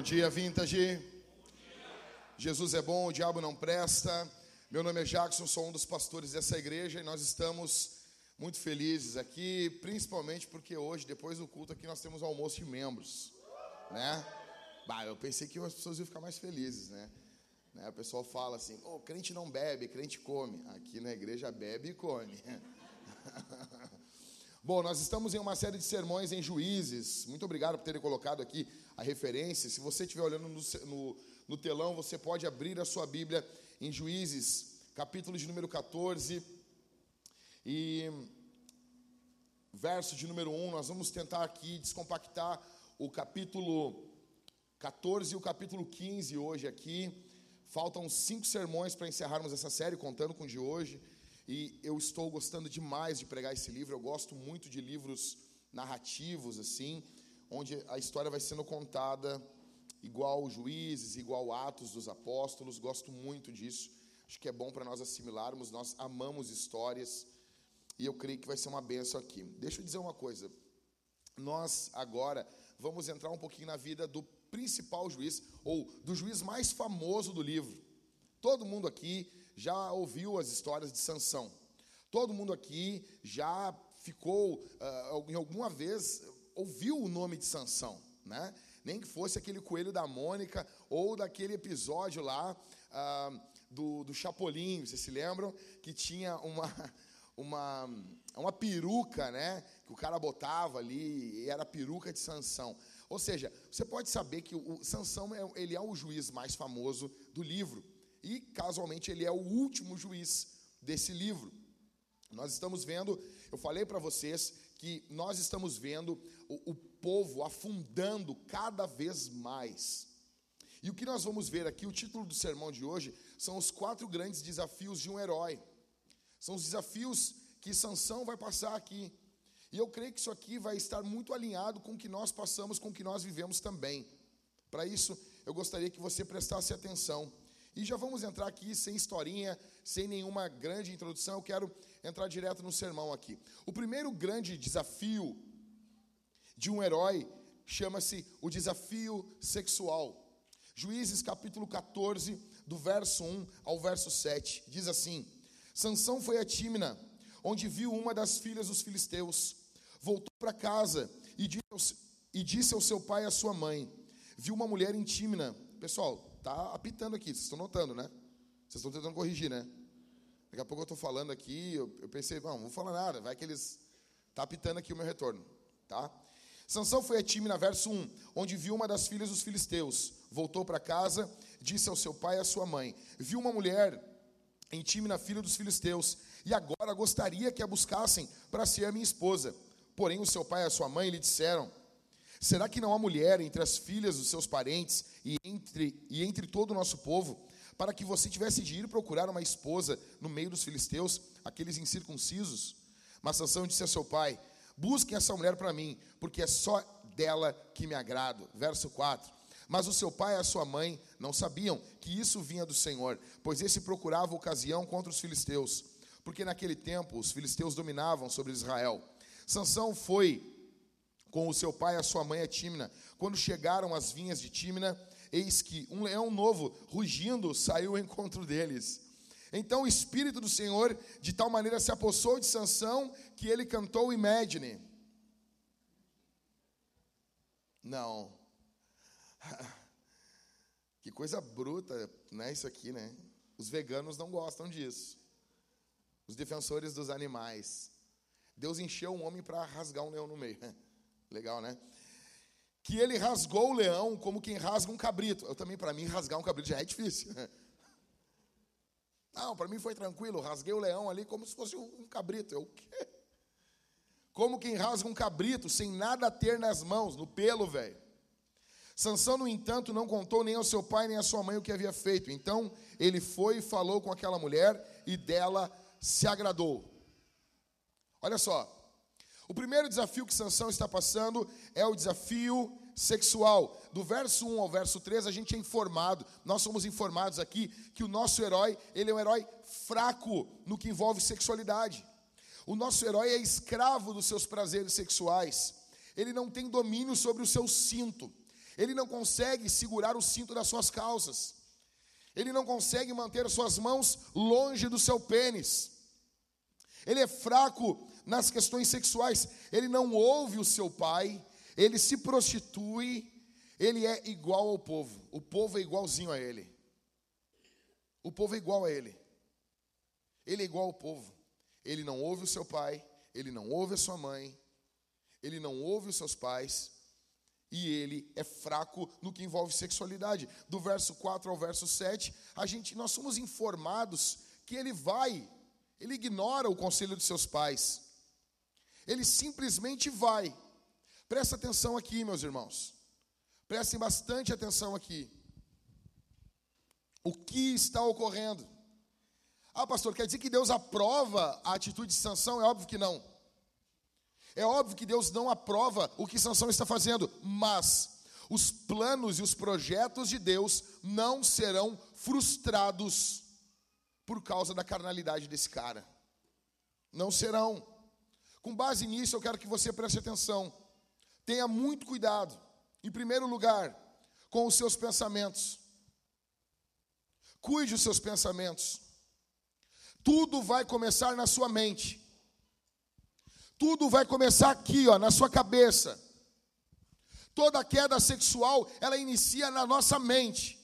Bom dia, Vintage. Jesus é bom, o diabo não presta. Meu nome é Jackson, sou um dos pastores dessa igreja e nós estamos muito felizes aqui, principalmente porque hoje, depois do culto aqui, nós temos almoço de membros, né? Bah, eu pensei que as pessoas iam ficar mais felizes, né? né? O pessoal fala assim, oh, crente não bebe, crente come. Aqui na igreja bebe e come. Bom, nós estamos em uma série de sermões em Juízes. Muito obrigado por terem colocado aqui a referência. Se você estiver olhando no, no, no, telão, você pode abrir a sua Bíblia em Juízes, capítulo de número 14 e verso de número 1. Nós vamos tentar aqui descompactar o capítulo 14 e o capítulo 15 hoje aqui. Faltam cinco sermões para encerrarmos essa série, contando com o de hoje. E eu estou gostando demais de pregar esse livro. Eu gosto muito de livros narrativos, assim, onde a história vai sendo contada igual Juízes, igual Atos dos Apóstolos. Gosto muito disso. Acho que é bom para nós assimilarmos. Nós amamos histórias. E eu creio que vai ser uma benção aqui. Deixa eu dizer uma coisa. Nós agora vamos entrar um pouquinho na vida do principal juiz, ou do juiz mais famoso do livro. Todo mundo aqui já ouviu as histórias de Sansão. Todo mundo aqui já ficou, uh, em alguma vez, ouviu o nome de Sansão, né? Nem que fosse aquele coelho da Mônica ou daquele episódio lá uh, do, do Chapolin, vocês se lembram? Que tinha uma, uma, uma peruca, né? Que o cara botava ali e era a peruca de Sansão. Ou seja, você pode saber que o, Sansão é, ele é o juiz mais famoso do livro. E, casualmente, ele é o último juiz desse livro. Nós estamos vendo, eu falei para vocês que nós estamos vendo o, o povo afundando cada vez mais. E o que nós vamos ver aqui, o título do sermão de hoje, são os quatro grandes desafios de um herói. São os desafios que Sansão vai passar aqui. E eu creio que isso aqui vai estar muito alinhado com o que nós passamos, com o que nós vivemos também. Para isso, eu gostaria que você prestasse atenção. E já vamos entrar aqui sem historinha, sem nenhuma grande introdução, eu quero entrar direto no sermão aqui. O primeiro grande desafio de um herói chama-se o desafio sexual. Juízes capítulo 14, do verso 1 ao verso 7, diz assim: Sansão foi a Tímina, onde viu uma das filhas dos filisteus. Voltou para casa e disse, e disse ao seu pai e à sua mãe: Viu uma mulher em Tímina. Pessoal, Está apitando aqui, vocês estão notando, né? Vocês estão tentando corrigir, né? Daqui a pouco eu estou falando aqui, eu, eu, pensei, não, não vou falar nada, vai que eles. Está apitando aqui o meu retorno, tá? Sansão foi a Timna, verso 1, onde viu uma das filhas dos filisteus. Voltou para casa, disse ao seu pai e à sua mãe: Viu uma mulher em Timna, filha dos filisteus, e agora gostaria que a buscassem para ser a minha esposa. Porém, o seu pai e a sua mãe lhe disseram: Será que não há mulher entre as filhas dos seus parentes e entre, e entre todo o nosso povo, para que você tivesse de ir procurar uma esposa no meio dos filisteus, aqueles incircuncisos? Mas Sansão disse a seu pai: Busquem essa mulher para mim, porque é só dela que me agrado. Verso 4. Mas o seu pai e a sua mãe não sabiam que isso vinha do Senhor, pois esse procurava ocasião contra os filisteus, porque naquele tempo os filisteus dominavam sobre Israel. Sansão foi com o seu pai e a sua mãe a Tímina. Quando chegaram às vinhas de Tímina, eis que um leão novo, rugindo, saiu ao encontro deles. Então o Espírito do Senhor de tal maneira se apossou de Sansão que ele cantou Imagine. Não. Que coisa bruta, né, isso aqui, né? Os veganos não gostam disso. Os defensores dos animais. Deus encheu um homem para rasgar um leão no meio. Legal, né? Que ele rasgou o leão como quem rasga um cabrito. Eu também, para mim, rasgar um cabrito já é difícil. Não, para mim foi tranquilo. Rasguei o leão ali como se fosse um cabrito. Eu, o quê? Como quem rasga um cabrito sem nada ter nas mãos, no pelo, velho. Sansão, no entanto, não contou nem ao seu pai nem à sua mãe o que havia feito. Então ele foi e falou com aquela mulher e dela se agradou. Olha só, o primeiro desafio que Sansão está passando é o desafio sexual. Do verso 1 ao verso 3, a gente é informado, nós somos informados aqui que o nosso herói, ele é um herói fraco no que envolve sexualidade. O nosso herói é escravo dos seus prazeres sexuais. Ele não tem domínio sobre o seu cinto. ele não consegue segurar o cinto das suas calças, ele não consegue manter suas mãos longe do seu pênis, ele é fraco nas questões sexuais, ele não ouve o seu pai, ele se prostitui, ele é igual ao povo, o povo é igualzinho a ele. O povo é igual a ele. Ele é igual ao povo. Ele não ouve o seu pai, ele não ouve a sua mãe, ele não ouve os seus pais, e ele é fraco no que envolve sexualidade. Do verso 4 ao verso 7, a gente nós somos informados que ele vai, ele ignora o conselho de seus pais. Ele simplesmente vai. Presta atenção aqui, meus irmãos. Prestem bastante atenção aqui. O que está ocorrendo? Ah, pastor, quer dizer que Deus aprova a atitude de Sansão? É óbvio que não. É óbvio que Deus não aprova o que Sansão está fazendo, mas os planos e os projetos de Deus não serão frustrados por causa da carnalidade desse cara. Não serão. Com base nisso, eu quero que você preste atenção. Tenha muito cuidado. Em primeiro lugar, com os seus pensamentos. Cuide os seus pensamentos. Tudo vai começar na sua mente. Tudo vai começar aqui, ó, na sua cabeça. Toda queda sexual, ela inicia na nossa mente.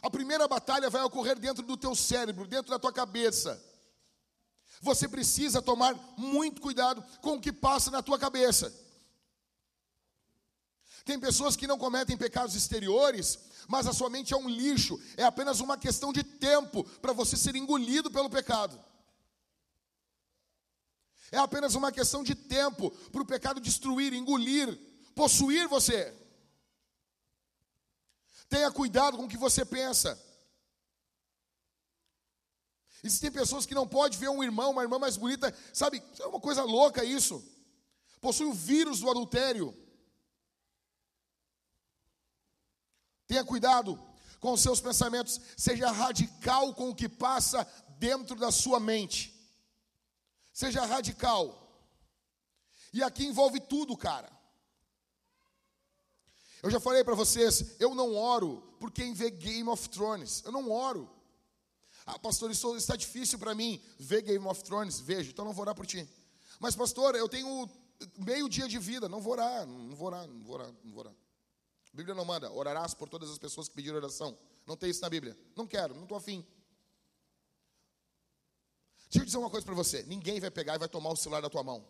A primeira batalha vai ocorrer dentro do teu cérebro, dentro da tua cabeça. Você precisa tomar muito cuidado com o que passa na tua cabeça. Tem pessoas que não cometem pecados exteriores, mas a sua mente é um lixo, é apenas uma questão de tempo para você ser engolido pelo pecado. É apenas uma questão de tempo para o pecado destruir, engolir, possuir você. Tenha cuidado com o que você pensa. Existem pessoas que não podem ver um irmão, uma irmã mais bonita, sabe? É uma coisa louca isso. Possui o vírus do adultério. Tenha cuidado com os seus pensamentos, seja radical com o que passa dentro da sua mente. Seja radical. E aqui envolve tudo, cara. Eu já falei para vocês, eu não oro por quem vê Game of Thrones. Eu não oro. Ah, pastor, isso está difícil para mim ver Game of Thrones. Vejo, então não vou orar por ti. Mas, pastor, eu tenho meio dia de vida. Não vou orar, não vou orar, não vou orar, não vou orar. A Bíblia não manda, orarás por todas as pessoas que pediram oração. Não tem isso na Bíblia. Não quero, não estou afim. Deixa eu dizer uma coisa para você: ninguém vai pegar e vai tomar o celular da tua mão.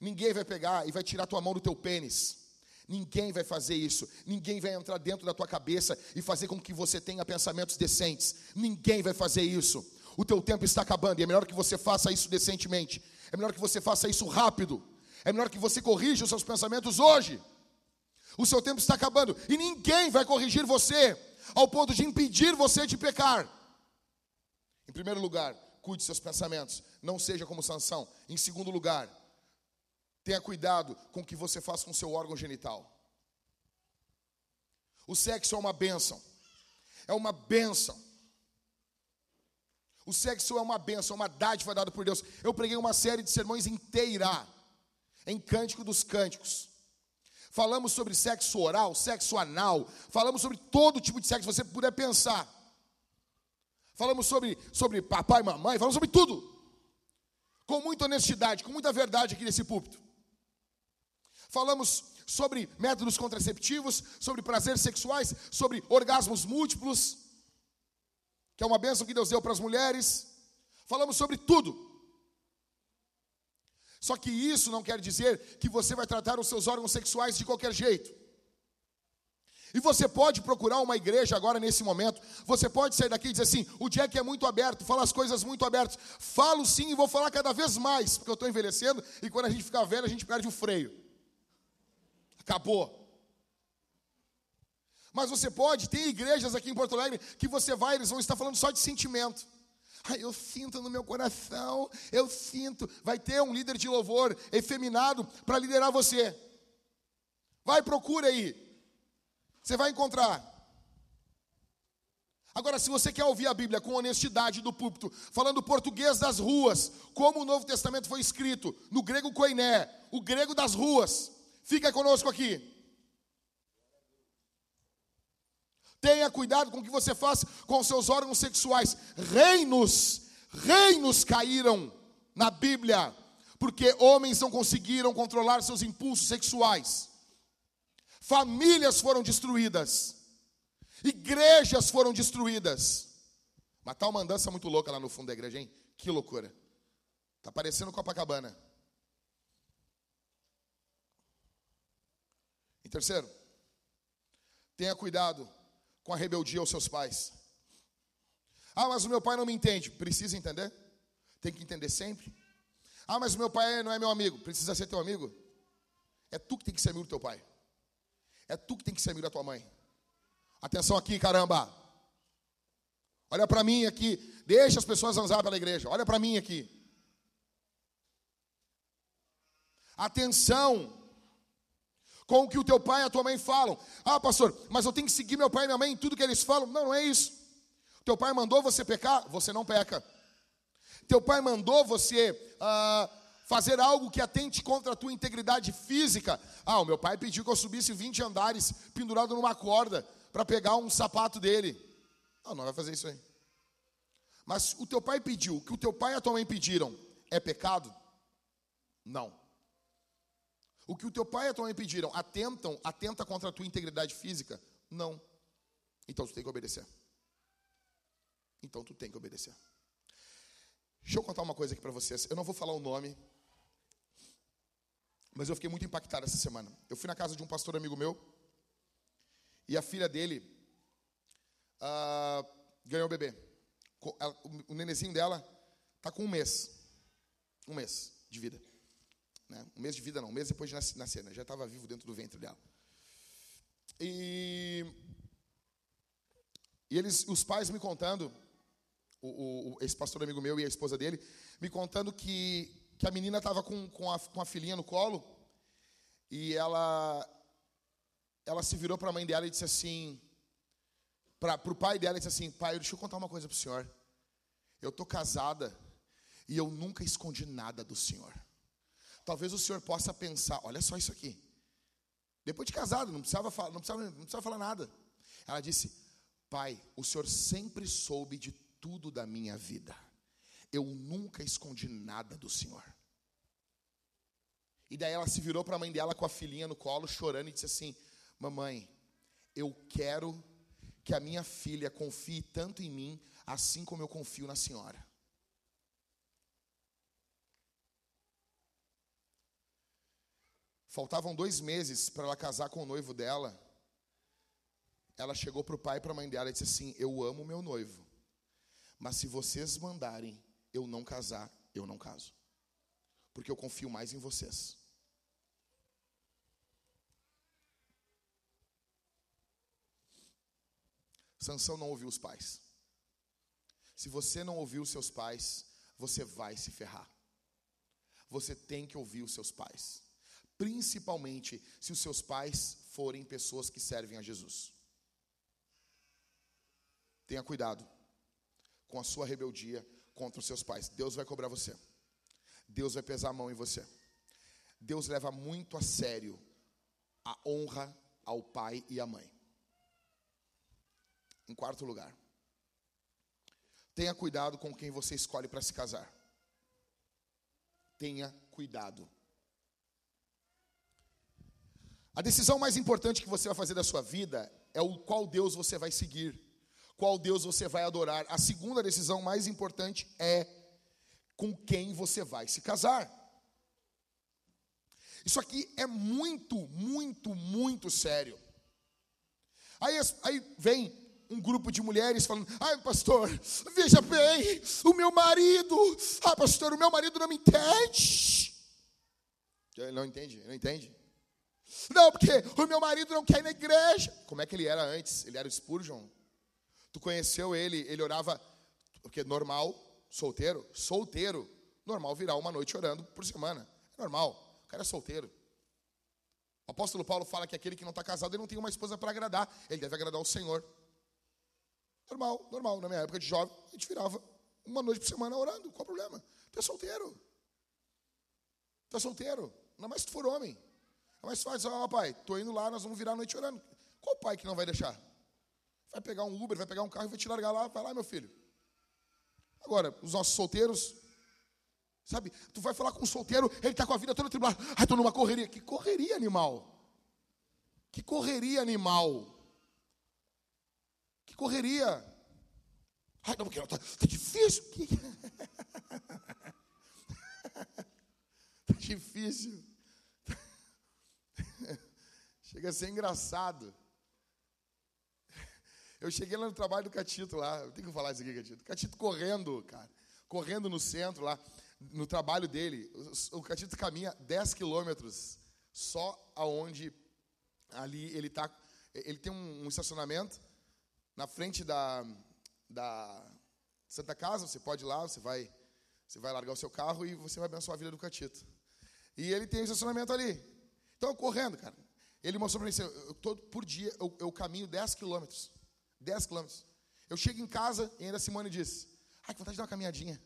Ninguém vai pegar e vai tirar a tua mão do teu pênis. Ninguém vai fazer isso. Ninguém vai entrar dentro da tua cabeça e fazer com que você tenha pensamentos decentes. Ninguém vai fazer isso. O teu tempo está acabando e é melhor que você faça isso decentemente. É melhor que você faça isso rápido. É melhor que você corrija os seus pensamentos hoje. O seu tempo está acabando e ninguém vai corrigir você ao ponto de impedir você de pecar. Em primeiro lugar, cuide seus pensamentos, não seja como Sansão. Em segundo lugar, Tenha cuidado com o que você faz com seu órgão genital. O sexo é uma bênção. É uma bênção. O sexo é uma bênção, é uma dádiva dada por Deus. Eu preguei uma série de sermões inteira em Cântico dos Cânticos. Falamos sobre sexo oral, sexo anal, falamos sobre todo tipo de sexo que você puder pensar. Falamos sobre, sobre papai e mamãe, falamos sobre tudo. Com muita honestidade, com muita verdade aqui nesse púlpito. Falamos sobre métodos contraceptivos, sobre prazeres sexuais, sobre orgasmos múltiplos, que é uma bênção que Deus deu para as mulheres. Falamos sobre tudo. Só que isso não quer dizer que você vai tratar os seus órgãos sexuais de qualquer jeito. E você pode procurar uma igreja agora nesse momento. Você pode sair daqui e dizer assim: o Jack é muito aberto, fala as coisas muito abertas. Falo sim e vou falar cada vez mais, porque eu estou envelhecendo e quando a gente ficar velho, a gente perde o freio. Acabou. Mas você pode, tem igrejas aqui em Porto Alegre que você vai, eles vão estar falando só de sentimento. Ai, eu sinto no meu coração, eu sinto. Vai ter um líder de louvor efeminado para liderar você. Vai, procura aí. Você vai encontrar. Agora, se você quer ouvir a Bíblia com honestidade do púlpito, falando português das ruas, como o Novo Testamento foi escrito, no grego koiné, o grego das ruas, Fica conosco aqui. Tenha cuidado com o que você faz com seus órgãos sexuais. Reinos, reinos caíram na Bíblia, porque homens não conseguiram controlar seus impulsos sexuais. Famílias foram destruídas. Igrejas foram destruídas. Mas tá uma andança muito louca lá no fundo da igreja, hein? Que loucura. Tá parecendo Copacabana. E terceiro, tenha cuidado com a rebeldia aos seus pais. Ah, mas o meu pai não me entende. Precisa entender? Tem que entender sempre. Ah, mas o meu pai não é meu amigo. Precisa ser teu amigo? É tu que tem que ser amigo do teu pai. É tu que tem que ser amigo da tua mãe. Atenção aqui, caramba. Olha para mim aqui. Deixa as pessoas zanzar pela igreja. Olha para mim aqui. Atenção com o que o teu pai e a tua mãe falam. Ah, pastor, mas eu tenho que seguir meu pai e minha mãe em tudo que eles falam. Não, não é isso. Teu pai mandou você pecar, você não peca. Teu pai mandou você ah, fazer algo que atente contra a tua integridade física. Ah, o meu pai pediu que eu subisse 20 andares pendurado numa corda para pegar um sapato dele. Não, não vai fazer isso aí. Mas o teu pai pediu, o que o teu pai e a tua mãe pediram, é pecado? Não. O que o teu pai e a tua mãe pediram, atentam, atenta contra a tua integridade física? Não. Então tu tem que obedecer. Então tu tem que obedecer. Deixa eu contar uma coisa aqui para vocês. Eu não vou falar o nome, mas eu fiquei muito impactado essa semana. Eu fui na casa de um pastor amigo meu e a filha dele uh, ganhou o bebê. O nenezinho dela está com um mês, um mês de vida. Né? Um mês de vida não, um mês depois de nascer, né? já estava vivo dentro do ventre dela. E, e eles, os pais me contando, o, o, esse pastor amigo meu e a esposa dele, me contando que, que a menina estava com, com, a, com a filhinha no colo e ela, ela se virou para a mãe dela e disse assim, para o pai dela e disse assim, pai, deixa eu contar uma coisa para o senhor. Eu estou casada e eu nunca escondi nada do senhor. Talvez o senhor possa pensar, olha só isso aqui. Depois de casado, não precisava, falar, não precisava, não precisava falar nada. Ela disse, pai, o senhor sempre soube de tudo da minha vida. Eu nunca escondi nada do senhor. E daí ela se virou para a mãe dela com a filhinha no colo, chorando, e disse assim: Mamãe, eu quero que a minha filha confie tanto em mim, assim como eu confio na senhora. Faltavam dois meses para ela casar com o noivo dela. Ela chegou para o pai e para a mãe dela e disse assim: Eu amo meu noivo, mas se vocês mandarem eu não casar, eu não caso, porque eu confio mais em vocês. Sansão não ouviu os pais. Se você não ouviu os seus pais, você vai se ferrar. Você tem que ouvir os seus pais principalmente se os seus pais forem pessoas que servem a Jesus. Tenha cuidado com a sua rebeldia contra os seus pais. Deus vai cobrar você. Deus vai pesar a mão em você. Deus leva muito a sério a honra ao pai e à mãe. Em quarto lugar, tenha cuidado com quem você escolhe para se casar. Tenha cuidado. A decisão mais importante que você vai fazer da sua vida é o qual Deus você vai seguir, qual Deus você vai adorar. A segunda decisão mais importante é com quem você vai se casar. Isso aqui é muito, muito, muito sério. Aí, aí vem um grupo de mulheres falando: ai, pastor, veja bem, o meu marido, ah, pastor, o meu marido não me entende. Ele não entende, não entende. Não, porque o meu marido não quer ir na igreja. Como é que ele era antes? Ele era o Spurgeon. Tu conheceu ele, ele orava, porque normal, solteiro, solteiro, normal virar uma noite orando por semana. É normal, o cara é solteiro. O apóstolo Paulo fala que aquele que não está casado, ele não tem uma esposa para agradar, ele deve agradar o Senhor. Normal, normal. Na minha época de jovem, a gente virava uma noite por semana orando, qual o problema? Tu é solteiro. Tu é solteiro, ainda mais se tu for homem. Mas faz, ó pai, tô indo lá, nós vamos virar a noite orando. Qual pai que não vai deixar? Vai pegar um Uber, vai pegar um carro e vai te largar lá, vai lá, meu filho. Agora, os nossos solteiros, sabe? Tu vai falar com um solteiro, ele está com a vida toda tribulada. Ai, estou numa correria. Que correria, animal? Que correria, animal? Que correria? Ai, não, porque tá, tá difícil. Que... tá difícil. Chega a ser engraçado. Eu cheguei lá no trabalho do Catito lá. Eu tenho que falar isso aqui, Catito. Catito correndo, cara. Correndo no centro lá, no trabalho dele. O Catito caminha 10 quilômetros só aonde ali ele tá. Ele tem um, um estacionamento na frente da, da Santa Casa. Você pode ir lá, você vai, você vai largar o seu carro e você vai abençoar a vida do Catito. E ele tem um estacionamento ali. Então, correndo, cara. Ele mostrou para mim, assim, eu, todo, por dia eu, eu caminho 10 quilômetros. 10 quilômetros. Eu chego em casa e ainda a Simone diz: Ai, que vontade de dar uma caminhadinha.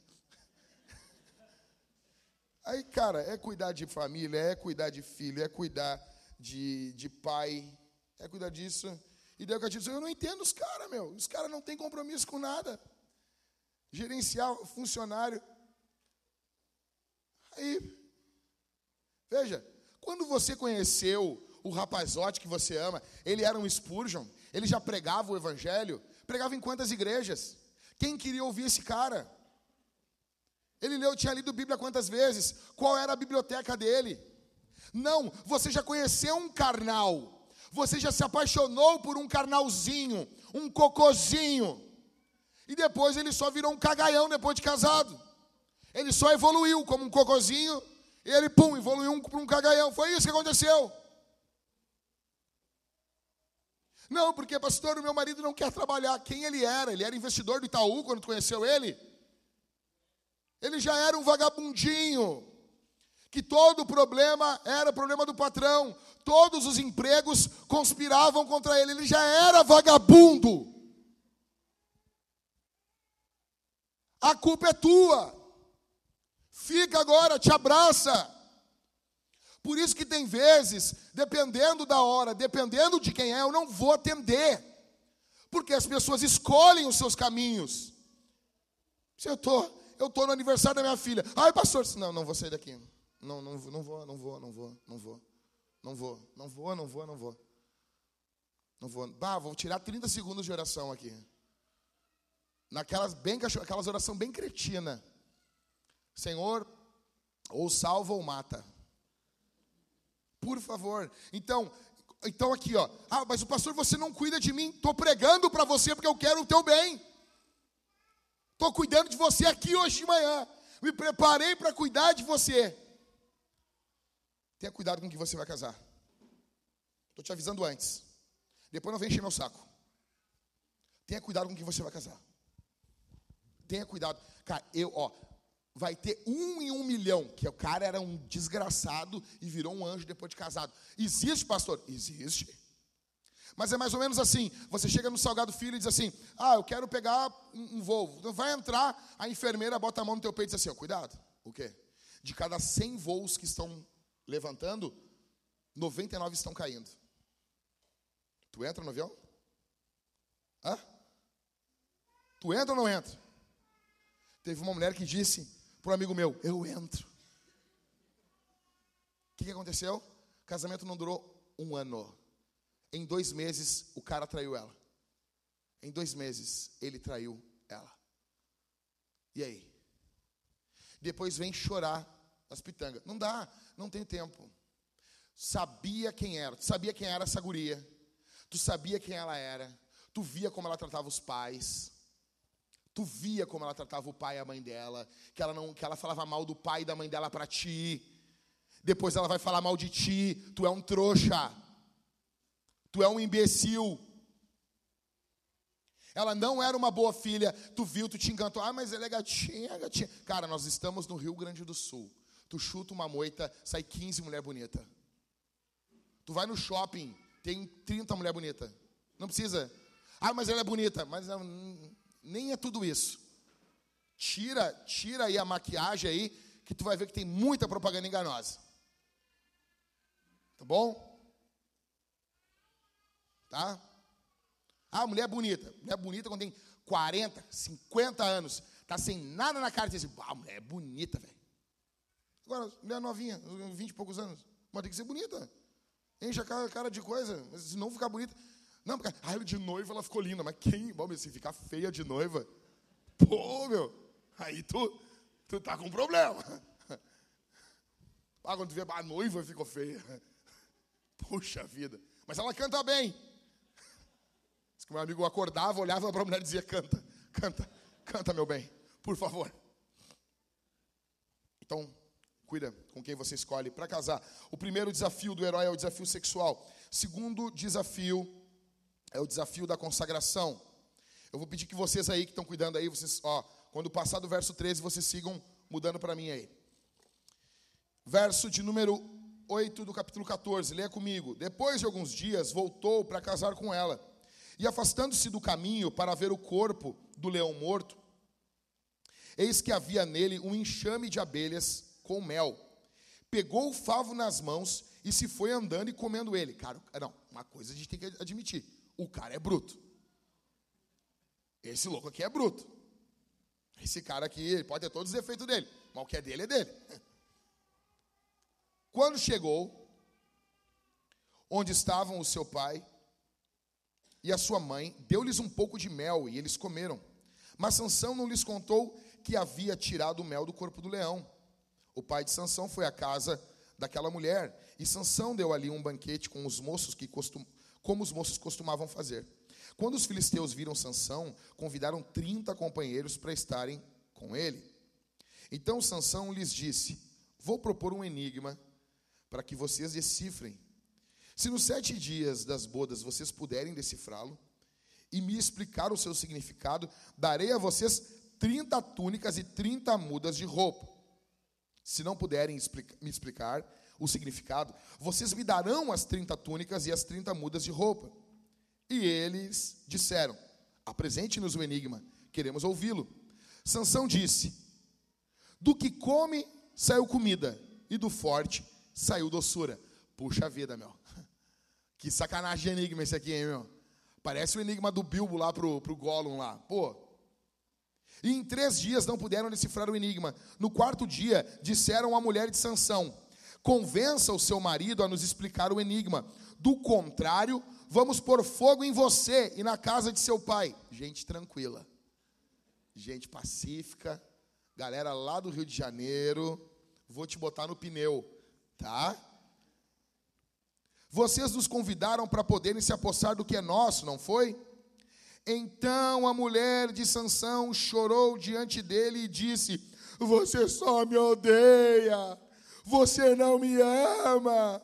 Aí, cara, é cuidar de família, é cuidar de filho, é cuidar de, de pai, é cuidar disso. E daí o cara diz: Eu não entendo os caras, meu. Os caras não têm compromisso com nada. Gerenciar funcionário. Aí, veja, quando você conheceu o rapazote que você ama, ele era um Spurgeon, ele já pregava o evangelho, pregava em quantas igrejas? Quem queria ouvir esse cara? Ele leu, tinha lido Bíblia quantas vezes? Qual era a biblioteca dele? Não, você já conheceu um carnal. Você já se apaixonou por um carnalzinho, um cocozinho. E depois ele só virou um cagaião depois de casado. Ele só evoluiu como um cocozinho, e ele, pum, evoluiu para um cagaião. Foi isso que aconteceu. Não, porque, pastor, o meu marido não quer trabalhar. Quem ele era? Ele era investidor do Itaú quando conheceu ele? Ele já era um vagabundinho. Que todo problema era problema do patrão. Todos os empregos conspiravam contra ele. Ele já era vagabundo. A culpa é tua. Fica agora, te abraça. Por isso que tem vezes, dependendo da hora, dependendo de quem é, eu não vou atender. Porque as pessoas escolhem os seus caminhos. Se eu tô, eu tô no aniversário da minha filha. Ai, pastor, não, não vou sair daqui. Não, não, não vou, não vou, não vou, não vou. Não vou, não vou, não vou, não vou. Não vou. Bah, vou tirar 30 segundos de oração aqui. Naquelas bem aquelas oração bem cretina. Senhor, ou salva ou mata. Por favor. Então, então aqui, ó. Ah, mas o pastor, você não cuida de mim. Estou pregando para você porque eu quero o teu bem. Estou cuidando de você aqui hoje de manhã. Me preparei para cuidar de você. Tenha cuidado com que você vai casar. Estou te avisando antes. Depois não vem encher meu saco. Tenha cuidado com que você vai casar. Tenha cuidado. Cara, eu, ó, vai ter um em um milhão, que o cara era um desgraçado e virou um anjo depois de casado. Existe, pastor? Existe. Mas é mais ou menos assim: você chega no Salgado Filho e diz assim: Ah, eu quero pegar um, um voo. Vai entrar, a enfermeira bota a mão no teu peito e diz assim: oh, Cuidado. O quê? De cada 100 voos que estão levantando, 99 estão caindo. Tu entra no avião? Hã? Tu entra ou não entra? Teve uma mulher que disse: para um amigo meu: Eu entro. O que, que aconteceu? O casamento não durou um ano. Em dois meses, o cara traiu ela. Em dois meses, ele traiu ela. E aí? Depois vem chorar as pitangas. Não dá, não tem tempo. Sabia quem era, tu sabia quem era essa guria. Tu sabia quem ela era. Tu via como ela tratava os pais. Tu via como ela tratava o pai e a mãe dela, que ela não, que ela falava mal do pai e da mãe dela para ti. Depois ela vai falar mal de ti, tu é um trouxa. Tu é um imbecil. Ela não era uma boa filha, tu viu, tu te encantou. Ah, mas ela é gatinha, gatinha. Cara, nós estamos no Rio Grande do Sul. Tu chuta uma moita, sai 15 mulher bonita. Tu vai no shopping, tem 30 mulher bonita. Não precisa. Ah, mas ela é bonita. Mas nem é tudo isso. Tira, tira aí a maquiagem aí, que tu vai ver que tem muita propaganda enganosa. Tá bom? Tá? Ah, mulher bonita. Mulher bonita quando tem 40, 50 anos. Tá sem nada na cara diz assim, ah, mulher é bonita, velho. Agora, mulher novinha, 20 e poucos anos. Mas tem que ser bonita. Enche a cara, de coisa. Se não ficar bonita. Não, porque, ah, de noiva ela ficou linda. Mas quem? Bom, se ficar feia de noiva. Pô, meu. Aí tu, tu tá com problema. Ah, quando tu vê a noiva ficou feia. Puxa vida. Mas ela canta bem. Diz que meu amigo acordava, olhava para mulher e dizia: Canta, canta, canta, meu bem, por favor. Então, cuida com quem você escolhe para casar. O primeiro desafio do herói é o desafio sexual. Segundo desafio é o desafio da consagração. Eu vou pedir que vocês aí que estão cuidando aí, vocês, ó, quando passar do verso 13, vocês sigam mudando para mim aí. Verso de número 8 do capítulo 14, leia comigo. Depois de alguns dias, voltou para casar com ela. E afastando-se do caminho para ver o corpo do leão morto, eis que havia nele um enxame de abelhas com mel. Pegou o favo nas mãos e se foi andando e comendo ele. Cara, não, uma coisa a gente tem que admitir: o cara é bruto. Esse louco aqui é bruto. Esse cara aqui, ele pode ter todos os defeitos dele, mas o que é dele é dele. Quando chegou, onde estavam o seu pai e a sua mãe, deu-lhes um pouco de mel e eles comeram. Mas Sansão não lhes contou que havia tirado o mel do corpo do leão. O pai de Sansão foi à casa daquela mulher e Sansão deu ali um banquete com os moços que costum, como os moços costumavam fazer. Quando os filisteus viram Sansão, convidaram 30 companheiros para estarem com ele. Então Sansão lhes disse: Vou propor um enigma para que vocês decifrem. Se nos sete dias das bodas vocês puderem decifrá-lo e me explicar o seu significado, darei a vocês 30 túnicas e 30 mudas de roupa. Se não puderem me explicar o significado, vocês me darão as 30 túnicas e as 30 mudas de roupa. E eles disseram: Apresente-nos o enigma, queremos ouvi-lo. Sansão disse: Do que come saiu comida, e do forte saiu doçura. Puxa vida, meu. Que sacanagem de enigma esse aqui, hein, meu? Parece o enigma do Bilbo lá pro, pro Gollum lá. Pô. E em três dias não puderam decifrar o enigma. No quarto dia, disseram à mulher de Sansão: Convença o seu marido a nos explicar o enigma. Do contrário, vamos pôr fogo em você e na casa de seu pai. Gente tranquila. Gente pacífica. Galera lá do Rio de Janeiro. Vou te botar no pneu. Tá? Vocês nos convidaram para poderem se apossar do que é nosso, não foi? Então a mulher de Sansão chorou diante dele e disse: Você só me odeia, você não me ama,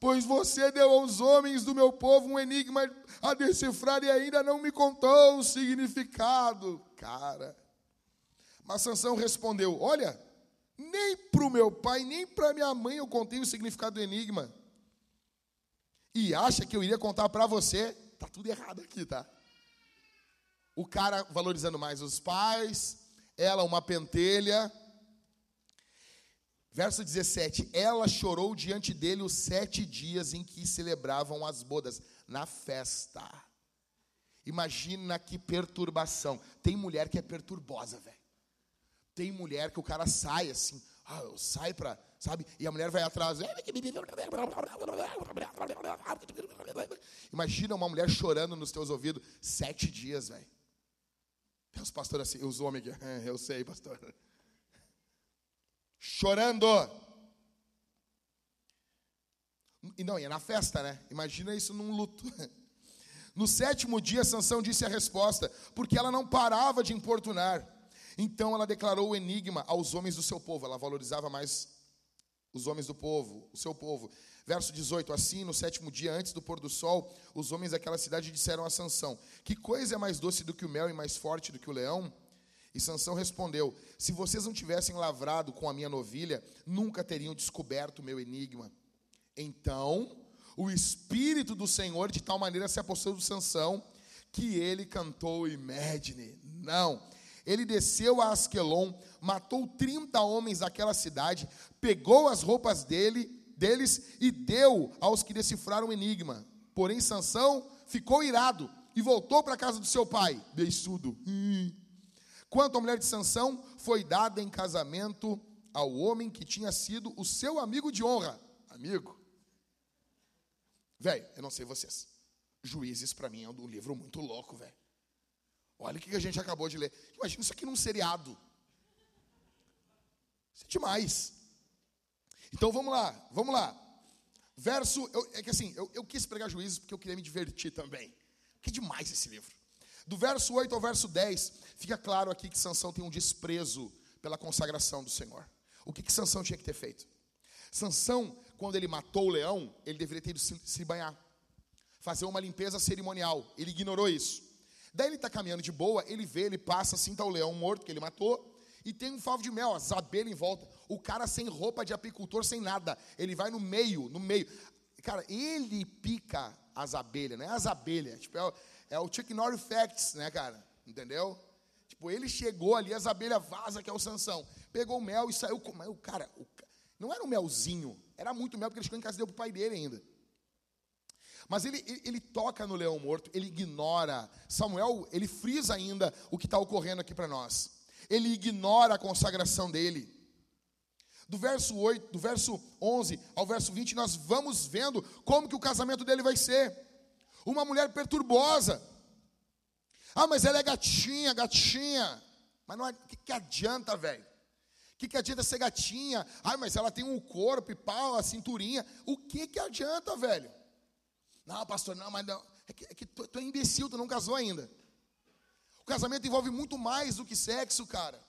pois você deu aos homens do meu povo um enigma a decifrar e ainda não me contou o significado. Cara. Mas Sansão respondeu: Olha, nem para o meu pai, nem para minha mãe eu contei o significado do enigma. E acha que eu iria contar para você? Tá tudo errado aqui, tá? O cara valorizando mais os pais, ela uma pentelha. Verso 17: Ela chorou diante dele os sete dias em que celebravam as bodas, na festa. Imagina que perturbação. Tem mulher que é perturbosa, velho. Tem mulher que o cara sai assim, ah, sai para, sabe? E a mulher vai atrás. Imagina uma mulher chorando nos teus ouvidos sete dias, velho. Os pastores assim, os homens aqui, eu sei, pastor. Chorando. E não, ia na festa, né? Imagina isso num luto. No sétimo dia, Sansão disse a resposta, porque ela não parava de importunar. Então ela declarou o enigma aos homens do seu povo. Ela valorizava mais os homens do povo, o seu povo. Verso 18: Assim, no sétimo dia antes do pôr do sol, os homens daquela cidade disseram a Sansão: Que coisa é mais doce do que o mel e mais forte do que o leão? E Sansão respondeu: Se vocês não tivessem lavrado com a minha novilha, nunca teriam descoberto o meu enigma. Então, o espírito do Senhor de tal maneira se apossou de Sansão que ele cantou Imagine. Não, ele desceu a Asquelon, matou 30 homens daquela cidade, pegou as roupas dele deles e deu aos que decifraram o enigma. Porém, Sansão ficou irado e voltou para a casa do seu pai, beiçudo. Hum. Quanto à mulher de Sansão, foi dada em casamento ao homem que tinha sido o seu amigo de honra. Amigo. Velho, eu não sei vocês. Juízes, para mim, é um livro muito louco, velho. Olha o que a gente acabou de ler. Imagina isso aqui num seriado. Isso é demais. Então vamos lá, vamos lá. Verso, eu, é que assim, eu, eu quis pregar juízes porque eu queria me divertir também. Que demais esse livro. Do verso 8 ao verso 10, fica claro aqui que Sansão tem um desprezo pela consagração do Senhor. O que, que Sansão tinha que ter feito? Sansão, quando ele matou o leão, ele deveria ter ido se, se banhar, fazer uma limpeza cerimonial. Ele ignorou isso. Daí ele está caminhando de boa, ele vê, ele passa assim, está o leão morto que ele matou, e tem um favo de mel, as abelhas em volta. O cara sem roupa de apicultor, sem nada. Ele vai no meio, no meio. Cara, ele pica as abelhas, né? As abelhas. Tipo, é, é o Chuck Norris Facts, né, cara? Entendeu? Tipo, ele chegou ali, as abelhas vaza, que é o Sansão. Pegou o mel e saiu com. o cara, o, não era um melzinho, era muito mel, porque ele chegou em casa e deu pro pai dele ainda. Mas ele, ele, ele, toca no leão morto, ele ignora. Samuel, ele frisa ainda o que está ocorrendo aqui para nós ele ignora a consagração dele. Do verso 8, do verso 11 ao verso 20, nós vamos vendo como que o casamento dele vai ser. Uma mulher perturbosa. Ah, mas ela é gatinha, gatinha. Mas não é, que, que adianta, velho? O que, que adianta ser gatinha? Ah, mas ela tem um corpo e pau, a cinturinha. O que que adianta, velho? Não, pastor, não, mas não. É que, é que tu, tu é imbecil, tu não casou ainda. O casamento envolve muito mais do que sexo, cara.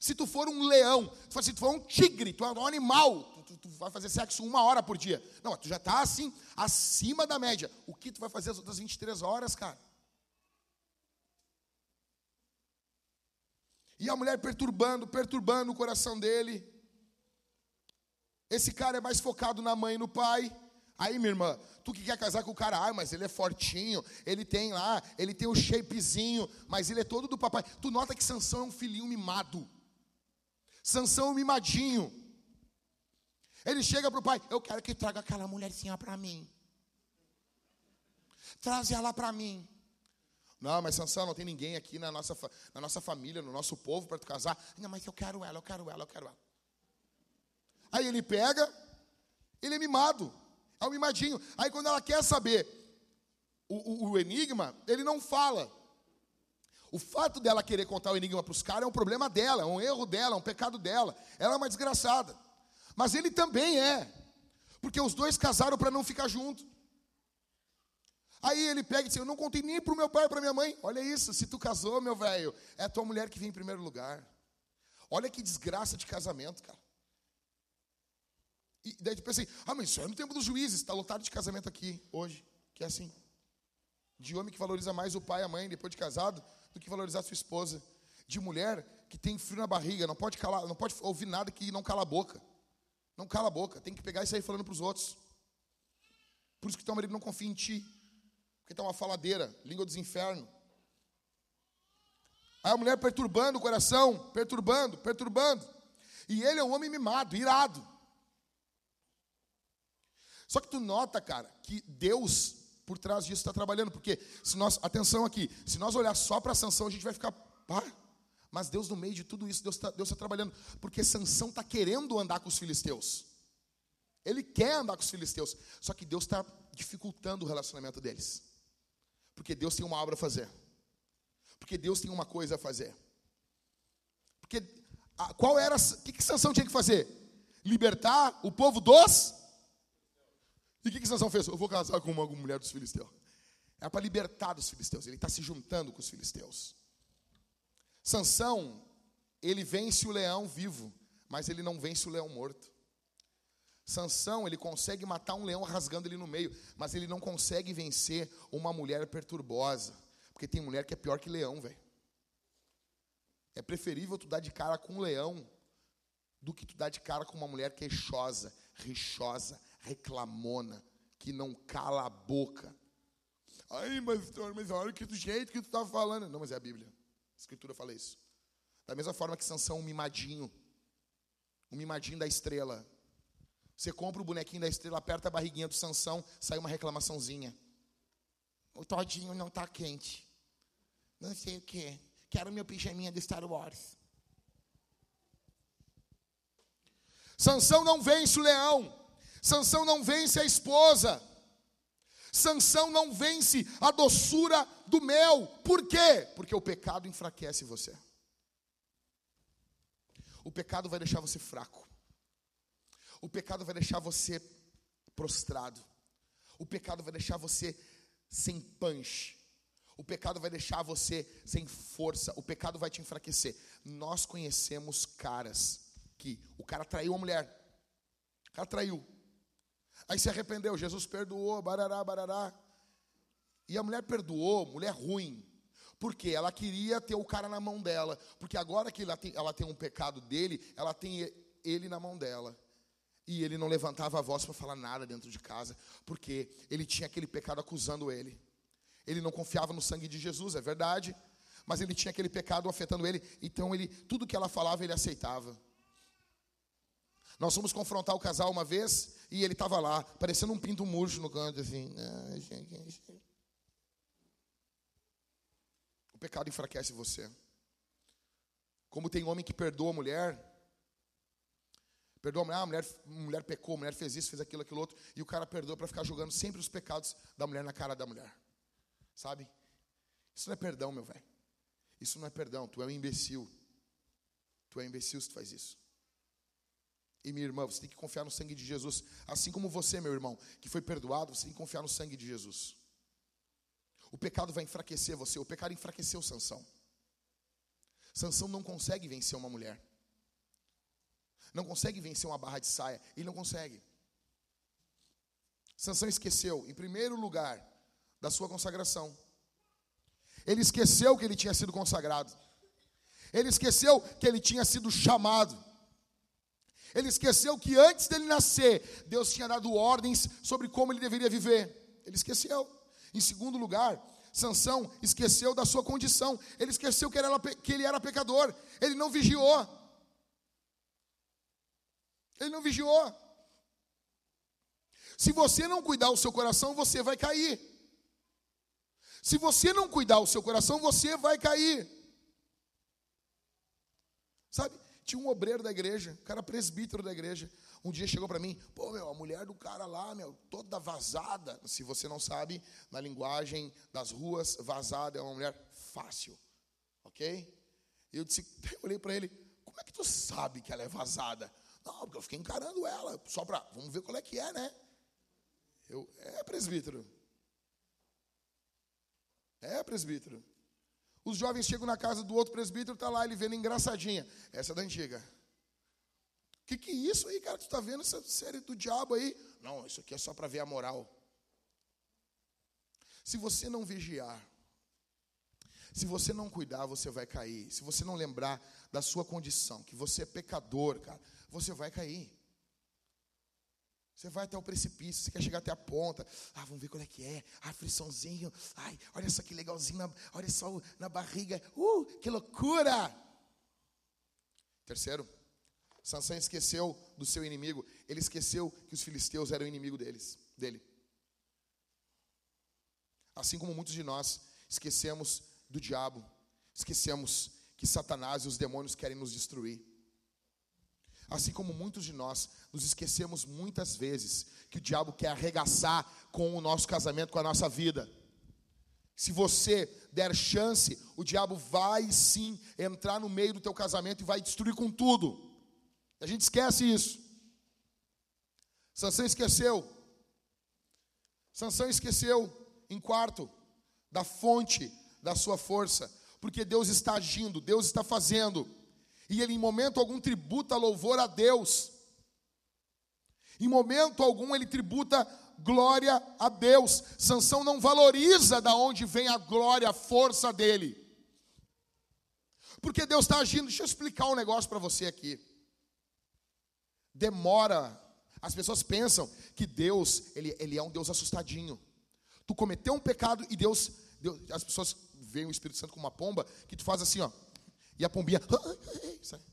Se tu for um leão, se tu for um tigre, tu é um animal, tu, tu, vai fazer sexo uma hora por dia. Não, tu já está assim, acima da média. O que tu vai fazer as outras 23 horas, cara? E a mulher perturbando, perturbando o coração dele. Esse cara é mais focado na mãe e no pai. Aí, minha irmã, tu que quer casar com o cara, ah, mas ele é fortinho, ele tem lá, ele tem o shapezinho, mas ele é todo do papai. Tu nota que Sansão é um filhinho mimado. Sansão é um mimadinho. Ele chega para o pai, eu quero que traga aquela mulherzinha para mim. Traz ela para mim. Não, mas Sansão, não tem ninguém aqui na nossa, na nossa família, no nosso povo para tu casar. Não, mas eu quero ela, eu quero ela, eu quero ela. Aí ele pega, ele é mimado. É um mimadinho. Aí quando ela quer saber o, o, o enigma, ele não fala. O fato dela querer contar o enigma para os caras é um problema dela, é um erro dela, é um pecado dela. Ela é uma desgraçada. Mas ele também é. Porque os dois casaram para não ficar junto. Aí ele pega e diz: Eu não contei nem para o meu pai e para minha mãe. Olha isso, se tu casou, meu velho, é a tua mulher que vem em primeiro lugar. Olha que desgraça de casamento, cara. E daí tu pensa assim, ah, mas isso é no tempo dos juízes, está lotado de casamento aqui hoje, que é assim. De homem que valoriza mais o pai e a mãe depois de casado do que valorizar a sua esposa. De mulher que tem frio na barriga, não pode calar, não pode ouvir nada que não cala a boca. Não cala a boca, tem que pegar e sair falando para os outros. Por isso que teu marido não confia em ti. Porque está uma faladeira, língua dos infernos. Aí a mulher perturbando o coração, perturbando, perturbando. E ele é um homem mimado, irado. Só que tu nota, cara, que Deus por trás disso está trabalhando, porque se nós, atenção aqui, se nós olhar só para Sansão, a gente vai ficar, pá, mas Deus no meio de tudo isso, Deus está Deus tá trabalhando, porque Sansão está querendo andar com os filisteus. Ele quer andar com os filisteus, só que Deus está dificultando o relacionamento deles. Porque Deus tem uma obra a fazer. Porque Deus tem uma coisa a fazer. Porque a, qual era, o que, que Sansão tinha que fazer? Libertar o povo dos e o que, que Sansão fez? Eu vou casar com uma mulher dos filisteus. É para libertar dos filisteus. Ele está se juntando com os filisteus. Sansão, ele vence o leão vivo, mas ele não vence o leão morto. Sansão, ele consegue matar um leão rasgando ele no meio, mas ele não consegue vencer uma mulher perturbosa. Porque tem mulher que é pior que leão, velho. É preferível tu dar de cara com um leão do que tu dar de cara com uma mulher queixosa, rixosa, reclamona, que não cala a boca. Ai, mas, mas olha que do jeito que tu está falando. Não, mas é a Bíblia. Escritura fala isso. Da mesma forma que Sansão, um mimadinho. Um mimadinho da estrela. Você compra o bonequinho da estrela, aperta a barriguinha do Sansão, sai uma reclamaçãozinha. O todinho não está quente. Não sei o que. Quero meu pijaminha do Star Wars. Sansão não vence o leão. Sansão não vence a esposa. Sansão não vence a doçura do mel. Por quê? Porque o pecado enfraquece você. O pecado vai deixar você fraco. O pecado vai deixar você prostrado. O pecado vai deixar você sem punch. O pecado vai deixar você sem força. O pecado vai te enfraquecer. Nós conhecemos caras que o cara traiu a mulher. O cara traiu. Aí se arrependeu. Jesus perdoou, barará, barará. E a mulher perdoou, mulher ruim. Porque ela queria ter o cara na mão dela. Porque agora que ela tem, ela tem um pecado dele, ela tem ele na mão dela. E ele não levantava a voz para falar nada dentro de casa, porque ele tinha aquele pecado acusando ele. Ele não confiava no sangue de Jesus, é verdade, mas ele tinha aquele pecado afetando ele, então ele tudo que ela falava ele aceitava. Nós fomos confrontar o casal uma vez e ele estava lá, parecendo um pinto murcho no canto assim. Pecado enfraquece você. Como tem homem que perdoa a mulher, Perdoa a mulher, ah, a mulher, mulher pecou, a mulher fez isso, fez aquilo, aquilo outro, e o cara perdoa para ficar jogando sempre os pecados da mulher na cara da mulher. Sabe? Isso não é perdão, meu velho. Isso não é perdão, tu é um imbecil. Tu é um imbecil se tu faz isso. E minha irmã, você tem que confiar no sangue de Jesus. Assim como você, meu irmão, que foi perdoado, você tem que confiar no sangue de Jesus. O pecado vai enfraquecer você. O pecado enfraqueceu Sansão. Sansão não consegue vencer uma mulher não consegue vencer uma barra de saia. Ele não consegue. Sansão esqueceu, em primeiro lugar, da sua consagração. Ele esqueceu que ele tinha sido consagrado. Ele esqueceu que ele tinha sido chamado. Ele esqueceu que antes dele nascer, Deus tinha dado ordens sobre como ele deveria viver. Ele esqueceu. Em segundo lugar, Sansão esqueceu da sua condição. Ele esqueceu que era, que ele era pecador. Ele não vigiou. Ele não vigiou. Se você não cuidar o seu coração, você vai cair. Se você não cuidar o seu coração, você vai cair. Sabe? Tinha um obreiro da igreja, um cara presbítero da igreja. Um dia chegou para mim, pô, meu, a mulher do cara lá, meu, toda vazada. Se você não sabe, na linguagem das ruas, vazada é uma mulher fácil, ok? E eu disse, eu olhei para ele, como é que tu sabe que ela é vazada? Não, porque eu fiquei encarando ela, só para, vamos ver qual é que é, né? Eu, é presbítero. É presbítero. Os jovens chegam na casa do outro presbítero, tá lá ele vendo engraçadinha. Essa é da antiga. O que, que é isso aí, cara? Tu tá vendo essa série do diabo aí? Não, isso aqui é só para ver a moral. Se você não vigiar, se você não cuidar, você vai cair. Se você não lembrar da sua condição, que você é pecador, cara, você vai cair. Você vai até o precipício, você quer chegar até a ponta. Ah, vamos ver qual é que é. Ah, friçãozinho. Ai, olha só que legalzinho. Na, olha só na barriga. Uh, que loucura! Terceiro, Sansão esqueceu do seu inimigo. Ele esqueceu que os filisteus eram inimigo deles, dele. Assim como muitos de nós esquecemos do diabo, esquecemos que Satanás e os demônios querem nos destruir. Assim como muitos de nós nos esquecemos muitas vezes que o diabo quer arregaçar com o nosso casamento, com a nossa vida. Se você der chance, o diabo vai sim entrar no meio do teu casamento e vai destruir com tudo. A gente esquece isso. Sansão esqueceu. Sansão esqueceu, em quarto, da fonte da sua força, porque Deus está agindo, Deus está fazendo e ele em momento algum tributa louvor a Deus. Em momento algum ele tributa glória a Deus. Sansão não valoriza da onde vem a glória, a força dele. Porque Deus está agindo. Deixa eu explicar um negócio para você aqui. Demora. As pessoas pensam que Deus, ele, ele é um Deus assustadinho. Tu cometeu um pecado e Deus, Deus as pessoas veem o Espírito Santo como uma pomba que tu faz assim, ó. E a pombinha, sabe?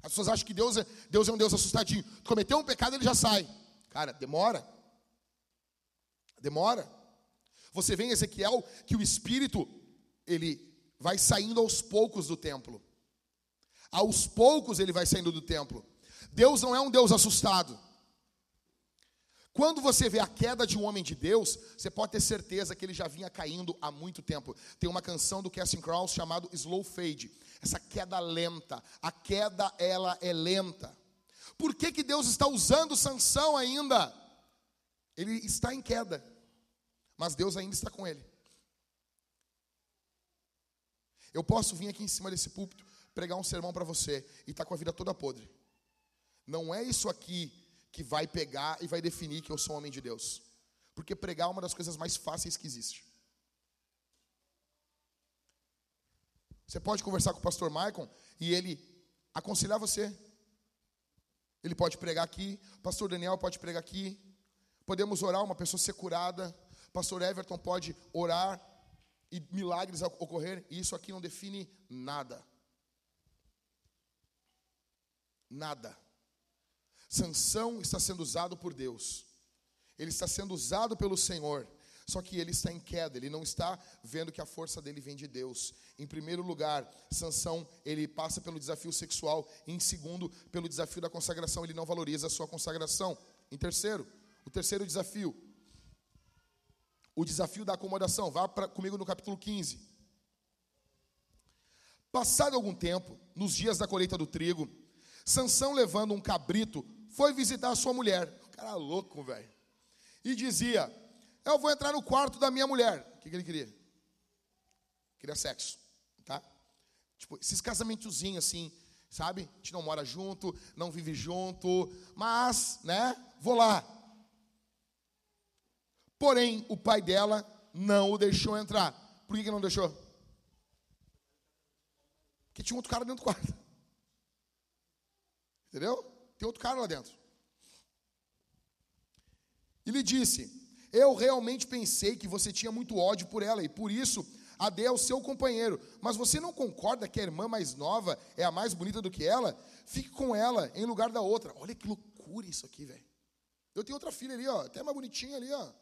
As pessoas acham que Deus é, Deus é um Deus assustadinho. Tu cometeu um pecado, ele já sai. Cara, demora. Demora. Você vê em Ezequiel que o espírito ele vai saindo aos poucos do templo. Aos poucos ele vai saindo do templo. Deus não é um Deus assustado. Quando você vê a queda de um homem de Deus, você pode ter certeza que ele já vinha caindo há muito tempo. Tem uma canção do Casting Cross chamado Slow Fade. Essa queda lenta. A queda ela é lenta. Por que, que Deus está usando Sansão ainda? Ele está em queda, mas Deus ainda está com ele. Eu posso vir aqui em cima desse púlpito, pregar um sermão para você e estar tá com a vida toda podre. Não é isso aqui que vai pegar e vai definir que eu sou um homem de Deus. Porque pregar é uma das coisas mais fáceis que existe. Você pode conversar com o pastor Maicon e ele aconselhar você. Ele pode pregar aqui, pastor Daniel pode pregar aqui. Podemos orar, uma pessoa ser curada. Pastor Everton pode orar e milagres ocorrer. E isso aqui não define nada. Nada. Sansão está sendo usado por Deus. Ele está sendo usado pelo Senhor. Só que ele está em queda, ele não está vendo que a força dele vem de Deus. Em primeiro lugar, Sansão, ele passa pelo desafio sexual. Em segundo, pelo desafio da consagração, ele não valoriza a sua consagração. Em terceiro, o terceiro desafio, o desafio da acomodação. Vá pra, comigo no capítulo 15. Passado algum tempo, nos dias da colheita do trigo, Sansão levando um cabrito foi visitar a sua mulher. O cara louco, velho. E dizia: Eu vou entrar no quarto da minha mulher. O que, que ele queria? Queria sexo, tá? Tipo, esses casamentozinhos assim, sabe? A gente não mora junto, não vive junto, mas, né? Vou lá. Porém, o pai dela não o deixou entrar. Por que, que não deixou? Porque tinha outro cara dentro do quarto. Entendeu? Tem outro cara lá dentro. E lhe disse: Eu realmente pensei que você tinha muito ódio por ela e por isso a dei ao seu companheiro. Mas você não concorda que a irmã mais nova é a mais bonita do que ela? Fique com ela em lugar da outra. Olha que loucura isso aqui, velho. Eu tenho outra filha ali, ó, até mais bonitinha ali, ó.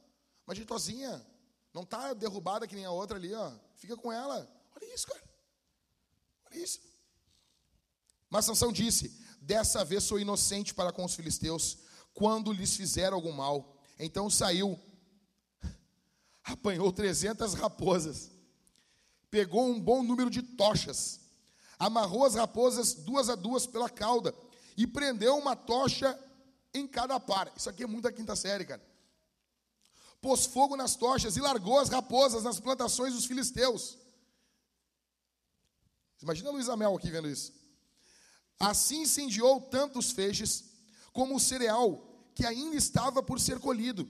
Uma jeitosinha. Não tá derrubada que nem a outra ali, ó. Fica com ela. Olha isso, cara. Olha isso. Mas Sansão disse: Dessa vez sou inocente para com os filisteus, quando lhes fizeram algum mal. Então saiu, apanhou trezentas raposas, pegou um bom número de tochas, amarrou as raposas duas a duas pela cauda e prendeu uma tocha em cada par. Isso aqui é muito da quinta série, cara. Pôs fogo nas tochas e largou as raposas nas plantações dos filisteus. Imagina a Luísa Mel aqui vendo isso. Assim incendiou tanto os feixes como o cereal que ainda estava por ser colhido,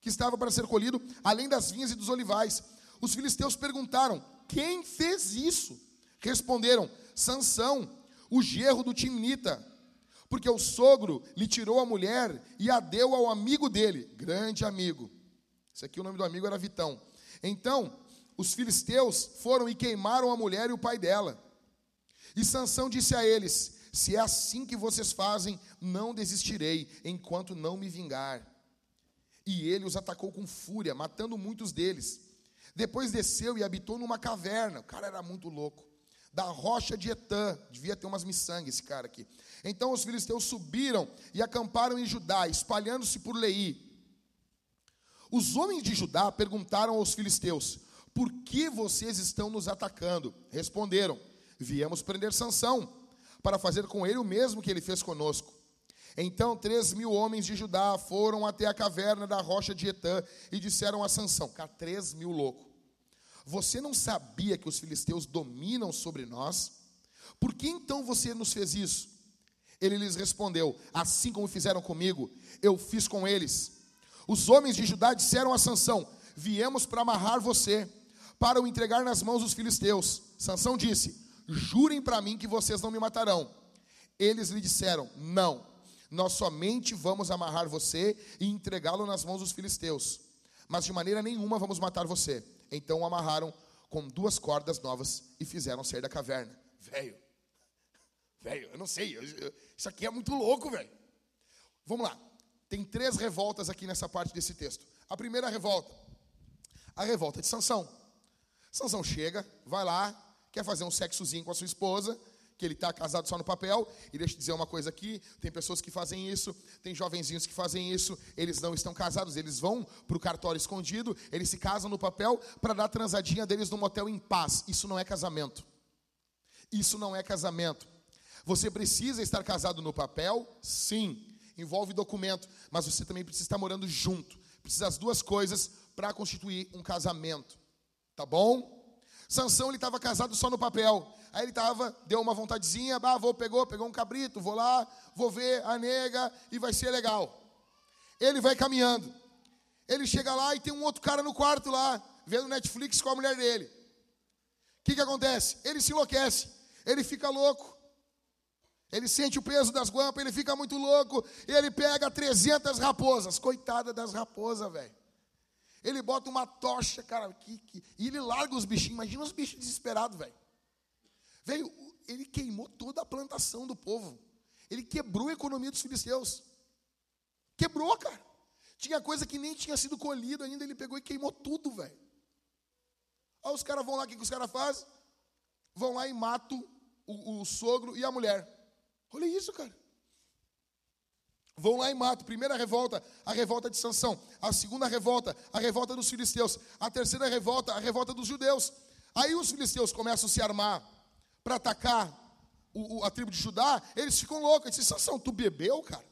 que estava para ser colhido, além das vinhas e dos olivais. Os filisteus perguntaram: Quem fez isso? Responderam: Sansão, o gerro do Timnita, porque o sogro lhe tirou a mulher e a deu ao amigo dele, grande amigo. Esse aqui o nome do amigo era Vitão. Então, os filisteus foram e queimaram a mulher e o pai dela. E Sansão disse a eles: Se é assim que vocês fazem, não desistirei enquanto não me vingar. E ele os atacou com fúria, matando muitos deles. Depois desceu e habitou numa caverna. O cara era muito louco. Da rocha de Etã, devia ter umas miçangas esse cara aqui. Então os filisteus subiram e acamparam em Judá, espalhando-se por Leí. Os homens de Judá perguntaram aos filisteus: Por que vocês estão nos atacando? Responderam: Viemos prender Sansão, para fazer com ele o mesmo que ele fez conosco. Então três mil homens de Judá foram até a caverna da rocha de Etã e disseram a Sansão, cá três mil louco, você não sabia que os filisteus dominam sobre nós? Por que então você nos fez isso? Ele lhes respondeu, assim como fizeram comigo, eu fiz com eles. Os homens de Judá disseram a Sansão, viemos para amarrar você, para o entregar nas mãos dos filisteus. Sansão disse, Jurem para mim que vocês não me matarão. Eles lhe disseram: Não, nós somente vamos amarrar você e entregá-lo nas mãos dos filisteus. Mas de maneira nenhuma vamos matar você. Então o amarraram com duas cordas novas e fizeram sair da caverna. Velho, Velho, eu não sei. eu- eu- isso aqui é muito louco, velho. Vamos lá. Tem três revoltas aqui nessa parte desse texto. A primeira revolta, a revolta de Sansão. Sansão chega, vai lá, quer fazer um sexozinho com a sua esposa, que ele está casado só no papel. E deixa eu dizer uma coisa aqui: tem pessoas que fazem isso, tem jovenzinhos que fazem isso, eles não estão casados, eles vão para o cartório escondido, eles se casam no papel para dar a transadinha deles no motel em paz. Isso não é casamento. Isso não é casamento. Você precisa estar casado no papel? Sim. Envolve documento, mas você também precisa estar morando junto. Precisa das duas coisas para constituir um casamento. Tá bom? Sansão ele estava casado só no papel. Aí ele estava, deu uma vontadezinha, bah, vou pegou, pegou um cabrito, vou lá, vou ver a nega e vai ser legal. Ele vai caminhando. Ele chega lá e tem um outro cara no quarto lá, vendo Netflix com a mulher dele. O que, que acontece? Ele se enlouquece, ele fica louco. Ele sente o peso das guampas, ele fica muito louco, e ele pega 300 raposas, coitada das raposas, velho. Ele bota uma tocha, cara, que, que- e ele larga os bichinhos. Imagina os bichos desesperados, velho. Velho, ele queimou toda a plantação do povo. Ele quebrou a economia dos filisteus. Quebrou, cara. Tinha coisa que nem tinha sido colhida ainda, ele pegou e queimou tudo, velho. Aí os caras vão lá, o que, que os caras fazem? Vão lá e matam o, o sogro e a mulher. Olha isso, cara. Vão lá e matam. Primeira revolta, a revolta de Sansão. A segunda revolta, a revolta dos filisteus. A terceira revolta, a revolta dos judeus. Aí os filisteus começam a se armar para atacar o- o- a tribo de Judá. Eles ficam loucos. Eles dizem, Sansão, tu bebeu, cara?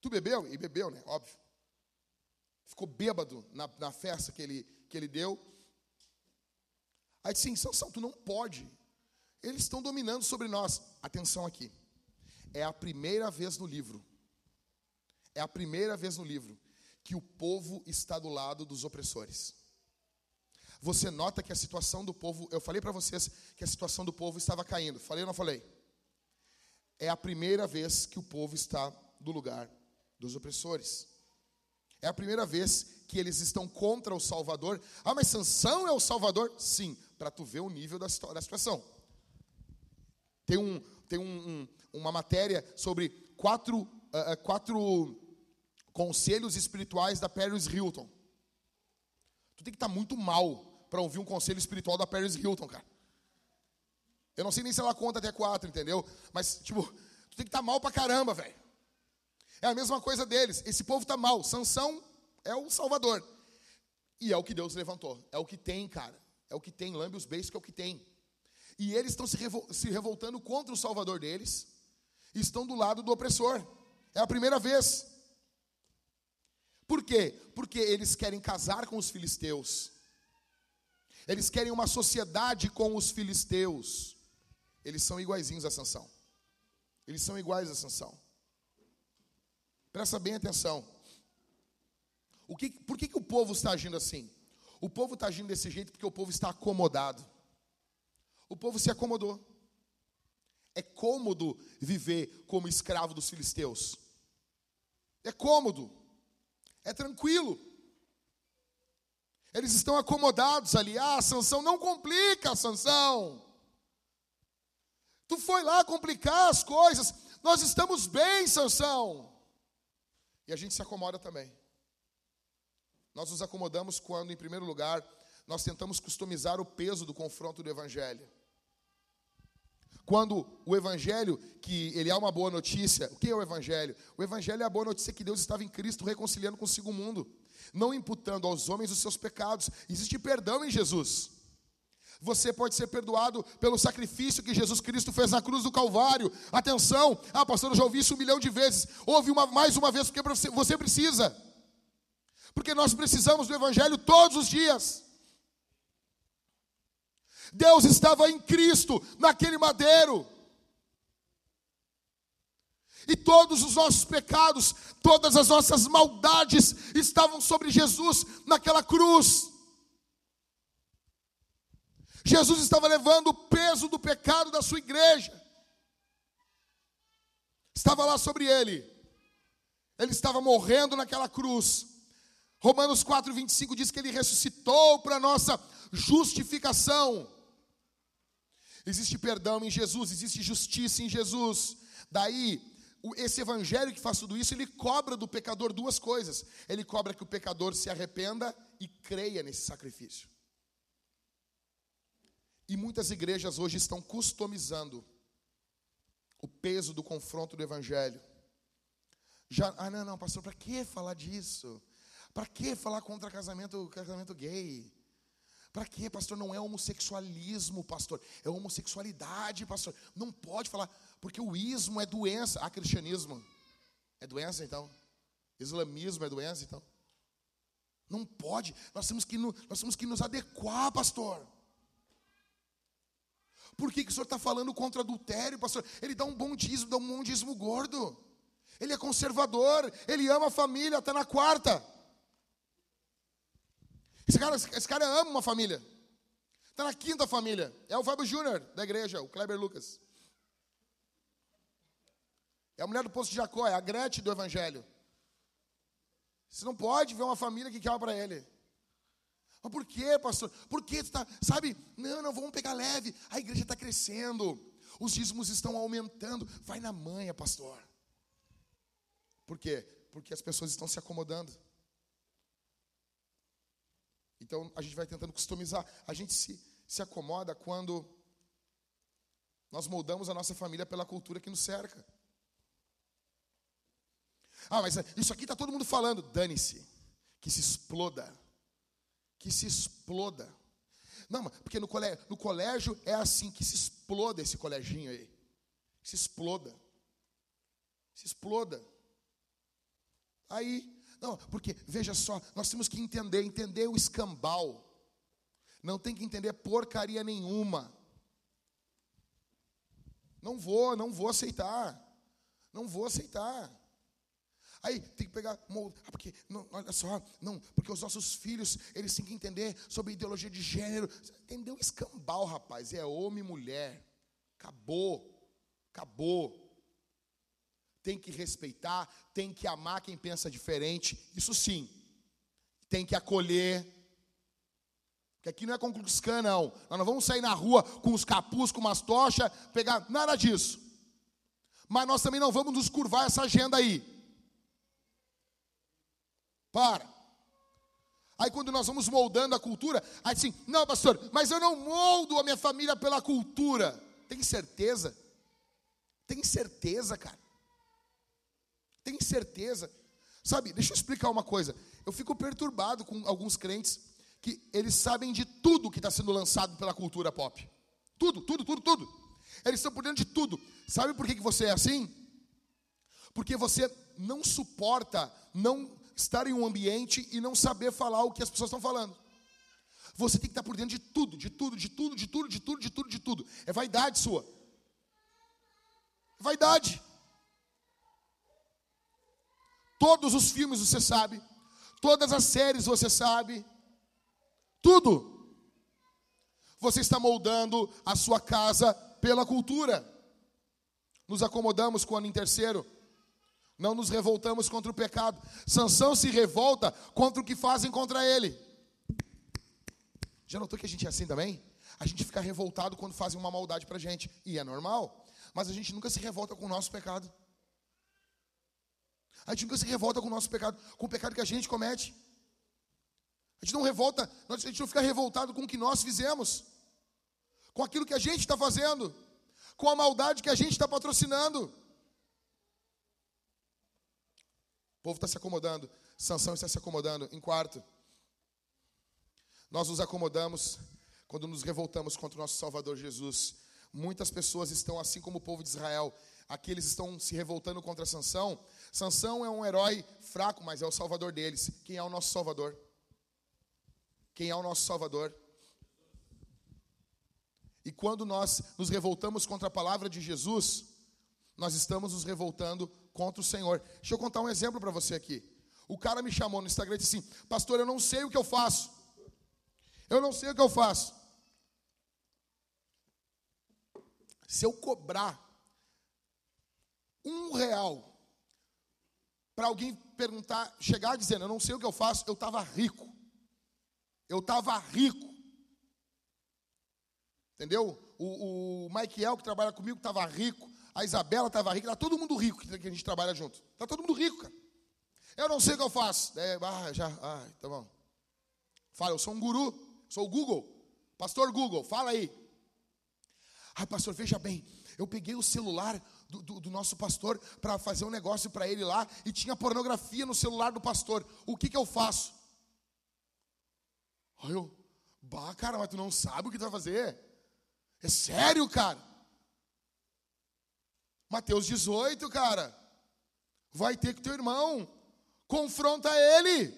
Tu bebeu? E bebeu, né? Óbvio. Ficou bêbado na, na festa que ele, que ele deu. Aí disse Sansão, tu não pode. Eles estão dominando sobre nós. Atenção aqui. É a primeira vez no livro. É a primeira vez no livro que o povo está do lado dos opressores. Você nota que a situação do povo, eu falei para vocês que a situação do povo estava caindo. Falei ou não falei? É a primeira vez que o povo está do lugar dos opressores. É a primeira vez que eles estão contra o Salvador. Ah, mas Sansão é o Salvador? Sim, para tu ver o nível da, situa- da situação. Tem, um, tem um- um- uma matéria sobre quatro, ah, quatro conselhos espirituais da Paris Hilton. Tu tem que estar muito mal para ouvir um conselho espiritual da Paris Hilton, cara. Eu não sei nem se ela conta até quatro, entendeu? Mas, tipo, tu tem que estar mal pra caramba, velho. É a mesma coisa deles. Esse povo tá mal. Sansão é o salvador. E é o que Deus levantou. É o que tem, cara. É o que tem. Lambe os beijos que é o que tem. E eles estão se, revol- se revoltando contra o salvador deles. Estão do lado do opressor. É a primeira vez. Por quê? Porque eles querem casar com os filisteus. Eles querem uma sociedade com os filisteus. Eles são iguaizinhos a Sansão. Eles são iguais a Sansão. Presta bem atenção. O que, por que, que o povo está agindo assim? O povo está agindo desse jeito porque o povo está acomodado. O povo se acomodou. É cômodo viver como escravo dos filisteus. É cômodo. É tranquilo. Eles estão acomodados ali. Ah, Sansão, não complica, Sansão. Tu foi lá complicar as coisas. Nós estamos bem, Sansão. E a gente se acomoda também. Nós nos acomodamos quando, em primeiro lugar, nós tentamos customizar o peso do confronto do evangelho. Quando o evangelho, que ele é uma boa notícia, o que é o evangelho? O evangelho é a boa notícia que Deus estava em Cristo reconciliando consigo o mundo, não imputando aos homens os seus pecados. Existe perdão em Jesus. Você pode ser perdoado pelo sacrifício que Jesus Cristo fez na cruz do Calvário. Atenção, ah, pastor, eu já ouvi isso um milhão de vezes. Ouve uma, mais uma vez, porque você- você precisa. Porque nós precisamos do Evangelho todos os dias. Deus estava em Cristo, naquele madeiro. E todos os nossos pecados, todas as nossas maldades estavam sobre Jesus naquela cruz. Jesus estava levando o peso do pecado da sua igreja. Estava lá sobre ele. Ele estava morrendo naquela cruz. Romanos 4, 25 diz que ele ressuscitou para nossa justificação. Existe perdão em Jesus, existe justiça em Jesus. Daí, esse evangelho que faz tudo isso, ele cobra do pecador duas coisas. Ele cobra que o pecador se arrependa e creia nesse sacrifício. E muitas igrejas hoje estão customizando o peso do confronto do evangelho. Já, ah, não, não, pastor, para que falar disso? Para que falar contra casamento, casamento gay? Para que, pastor? Não é homossexualismo, pastor. É homossexualidade, pastor. Não pode falar, porque o ismo é doença. Ah, cristianismo é doença, então? Islamismo é doença, então? Não pode. Nós temos que, nós temos que nos adequar, pastor. Por que, que o senhor está falando contra adultério, pastor? Ele dá um bom dízimo, dá um bom dízimo gordo. Ele é conservador, ele ama a família, está na quarta. Esse cara, esse cara ama uma família. Está na quinta família. É o Fábio Júnior da igreja, o Kleber Lucas. É a mulher do posto de Jacó, é a Gretchen do Evangelho. Você não pode ver uma família que quer para ele. Mas por quê, pastor? Por que tu está, sabe? Não, não, vamos pegar leve. A igreja está crescendo. Os dízimos estão aumentando. Vai na manha, pastor. Por quê? Porque as pessoas estão se acomodando. Então a gente vai tentando customizar. A gente se, se acomoda quando nós moldamos a nossa família pela cultura que nos cerca. Ah, mas isso aqui está todo mundo falando. Dane-se. Que se exploda. Que se exploda. Não, porque no colégio, no colégio é assim, que se exploda esse coleginho aí. Se exploda. Se exploda. Aí não, porque, veja só, nós temos que entender, entender o escambau. Não tem que entender porcaria nenhuma. Não vou, não vou aceitar. Não vou aceitar. Aí tem que pegar, ah, porque, não, olha só, não, porque os nossos filhos, eles têm que entender sobre ideologia de gênero. Entendeu? Escambau, rapaz, é homem e mulher. Acabou, acabou tem que respeitar, tem que amar quem pensa diferente, isso sim. Tem que acolher. Porque aqui não é com não. Nós não vamos sair na rua com os capuz, com umas tochas, pegar nada disso. Mas nós também não vamos nos curvar essa agenda aí. Para. Aí quando nós vamos moldando a cultura, aí assim, não, pastor, mas eu não moldo a minha família pela cultura. Tem certeza? Tem certeza, cara? Tem certeza? Sabe, deixa eu explicar uma coisa. Eu fico perturbado com alguns crentes que eles sabem de tudo que está sendo lançado pela cultura pop. Tudo, tudo, tudo, tudo. Eles estão por dentro de tudo. Sabe por que, que você é assim? Porque você não suporta não estar em um ambiente e não saber falar o que as pessoas estão falando. Você tem que estar por dentro de tudo, de tudo, de tudo, de tudo, de tudo, de tudo, de tudo. É vaidade sua. É vaidade. Todos os filmes você sabe, todas as séries você sabe, tudo. Você está moldando a sua casa pela cultura. Nos acomodamos com o ano em terceiro. Não nos revoltamos contra o pecado. Sansão se revolta contra o que fazem contra ele. Já notou que a gente é assim também? A gente fica revoltado quando fazem uma maldade para a gente. E é normal. Mas a gente nunca se revolta com o nosso pecado. A gente nunca se revolta com o nosso pecado, com o pecado que a gente comete. A gente não revolta, a gente não fica revoltado com o que nós fizemos, com aquilo que a gente está fazendo, com a maldade que a gente está patrocinando. O povo está se acomodando, Sansão está se acomodando. Em quarto, nós nos acomodamos quando nos revoltamos contra o nosso Salvador Jesus. Muitas pessoas estão assim como o povo de Israel, aqui eles estão se revoltando contra Sansão. Sansão é um herói fraco, mas é o salvador deles. Quem é o nosso salvador? Quem é o nosso salvador? E quando nós nos revoltamos contra a palavra de Jesus, nós estamos nos revoltando contra o Senhor. Deixa eu contar um exemplo para você aqui. O cara me chamou no Instagram e disse assim: Pastor, eu não sei o que eu faço. Eu não sei o que eu faço. Se eu cobrar um real para alguém perguntar, chegar dizendo, eu não sei o que eu faço, eu estava rico. Eu estava rico. Entendeu? O, o Michael, que trabalha comigo, estava rico. A Isabela estava rica. Está todo mundo rico que a gente trabalha junto. Está todo mundo rico, cara. Eu não sei o que eu faço. É, ah, já, ah, tá bom. Fala, eu sou um guru, sou o Google. Pastor Google, fala aí. Ai, pastor, veja bem, eu peguei o celular do, do, do nosso pastor para fazer um negócio para ele lá e tinha pornografia no celular do pastor. O que, que eu faço? Aí eu, bah, cara, mas tu não sabe o que tu vai fazer? É sério, cara? Mateus 18, cara. Vai ter que teu irmão. Confronta ele.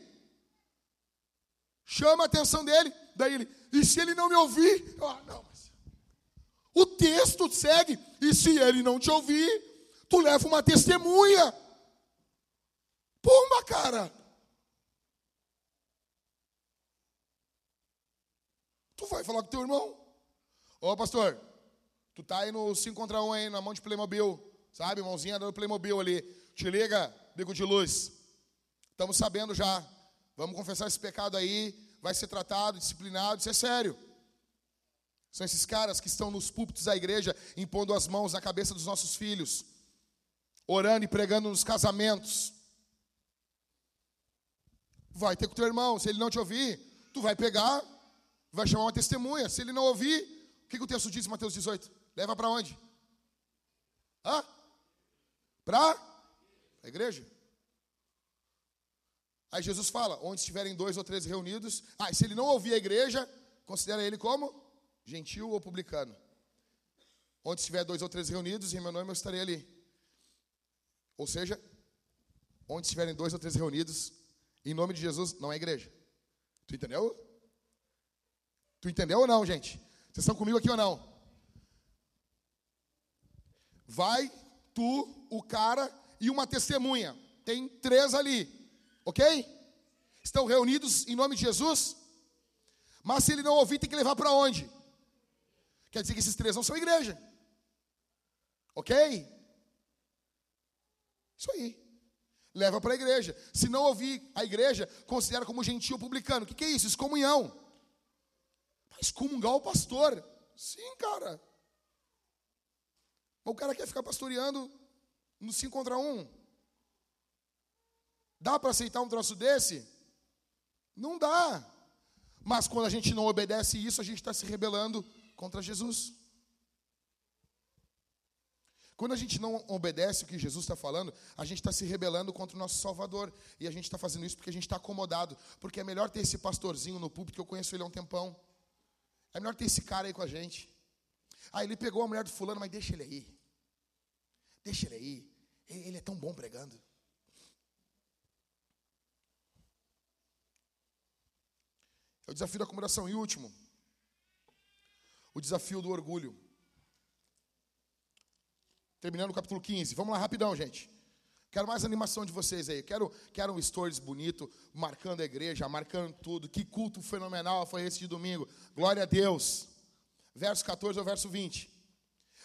Chama a atenção dele. Daí ele, e se ele não me ouvir? Ah, não. O texto segue. E se ele não te ouvir, tu leva uma testemunha. Pumba, cara. Tu vai falar com teu irmão. Ô, pastor, tu tá aí no 5 contra 1 aí, na mão de Playmobil. Sabe, mãozinha do Playmobil ali. Te liga, bico de luz. Estamos sabendo já. Vamos confessar esse pecado aí. Vai ser tratado, disciplinado. Isso é sério. São esses caras que estão nos púlpitos da igreja, impondo as mãos na cabeça dos nossos filhos, orando e pregando nos casamentos. Vai ter com teu irmão, se ele não te ouvir, tu vai pegar, vai chamar uma testemunha. Se ele não ouvir, o que, que o texto diz em Mateus 18? Leva para onde? Hã? Para a igreja. Aí Jesus fala: onde estiverem dois ou três reunidos. Ah, se ele não ouvir a igreja, considera ele como gentil ou publicano. Onde estiver dois ou três reunidos, em meu nome eu estarei ali. Ou seja, onde estiverem dois ou três reunidos, em nome de Jesus, não é igreja. Tu entendeu? Tu entendeu ou não, gente? Vocês estão comigo aqui ou não? Vai, tu, o cara e uma testemunha. Tem três ali. Ok? Estão reunidos em nome de Jesus? Mas se ele não ouvir, tem que levar para onde? Quer dizer que esses três não são igreja. Ok? Isso aí. Leva para a igreja. Se não ouvir a igreja, considera como gentil publicano. O que, que é isso? Excomunhão. Excomungar o pastor. Sim, cara. O cara quer ficar pastoreando no 5 contra 1. Um. Dá para aceitar um troço desse? Não dá. Mas quando a gente não obedece isso, a gente está se rebelando contra Jesus. Quando a gente não obedece o que Jesus está falando, a gente está se rebelando contra o nosso Salvador. E a gente está fazendo isso porque a gente está acomodado. Porque é melhor ter esse pastorzinho no púlpito, que eu conheço ele há um tempão. É melhor ter esse cara aí com a gente. Ah, ele pegou a mulher do fulano, mas deixa ele aí. Deixa ele aí. Ele é tão bom pregando. O desafio da acomodação. E último, o desafio do orgulho. Terminando o capítulo 15. Vamos lá, rapidão, gente. Quero mais animação de vocês aí. Quero, quero um stories bonito, marcando a igreja, marcando tudo. Que culto fenomenal foi esse de domingo. Glória a Deus. Verso 14 ao verso 20.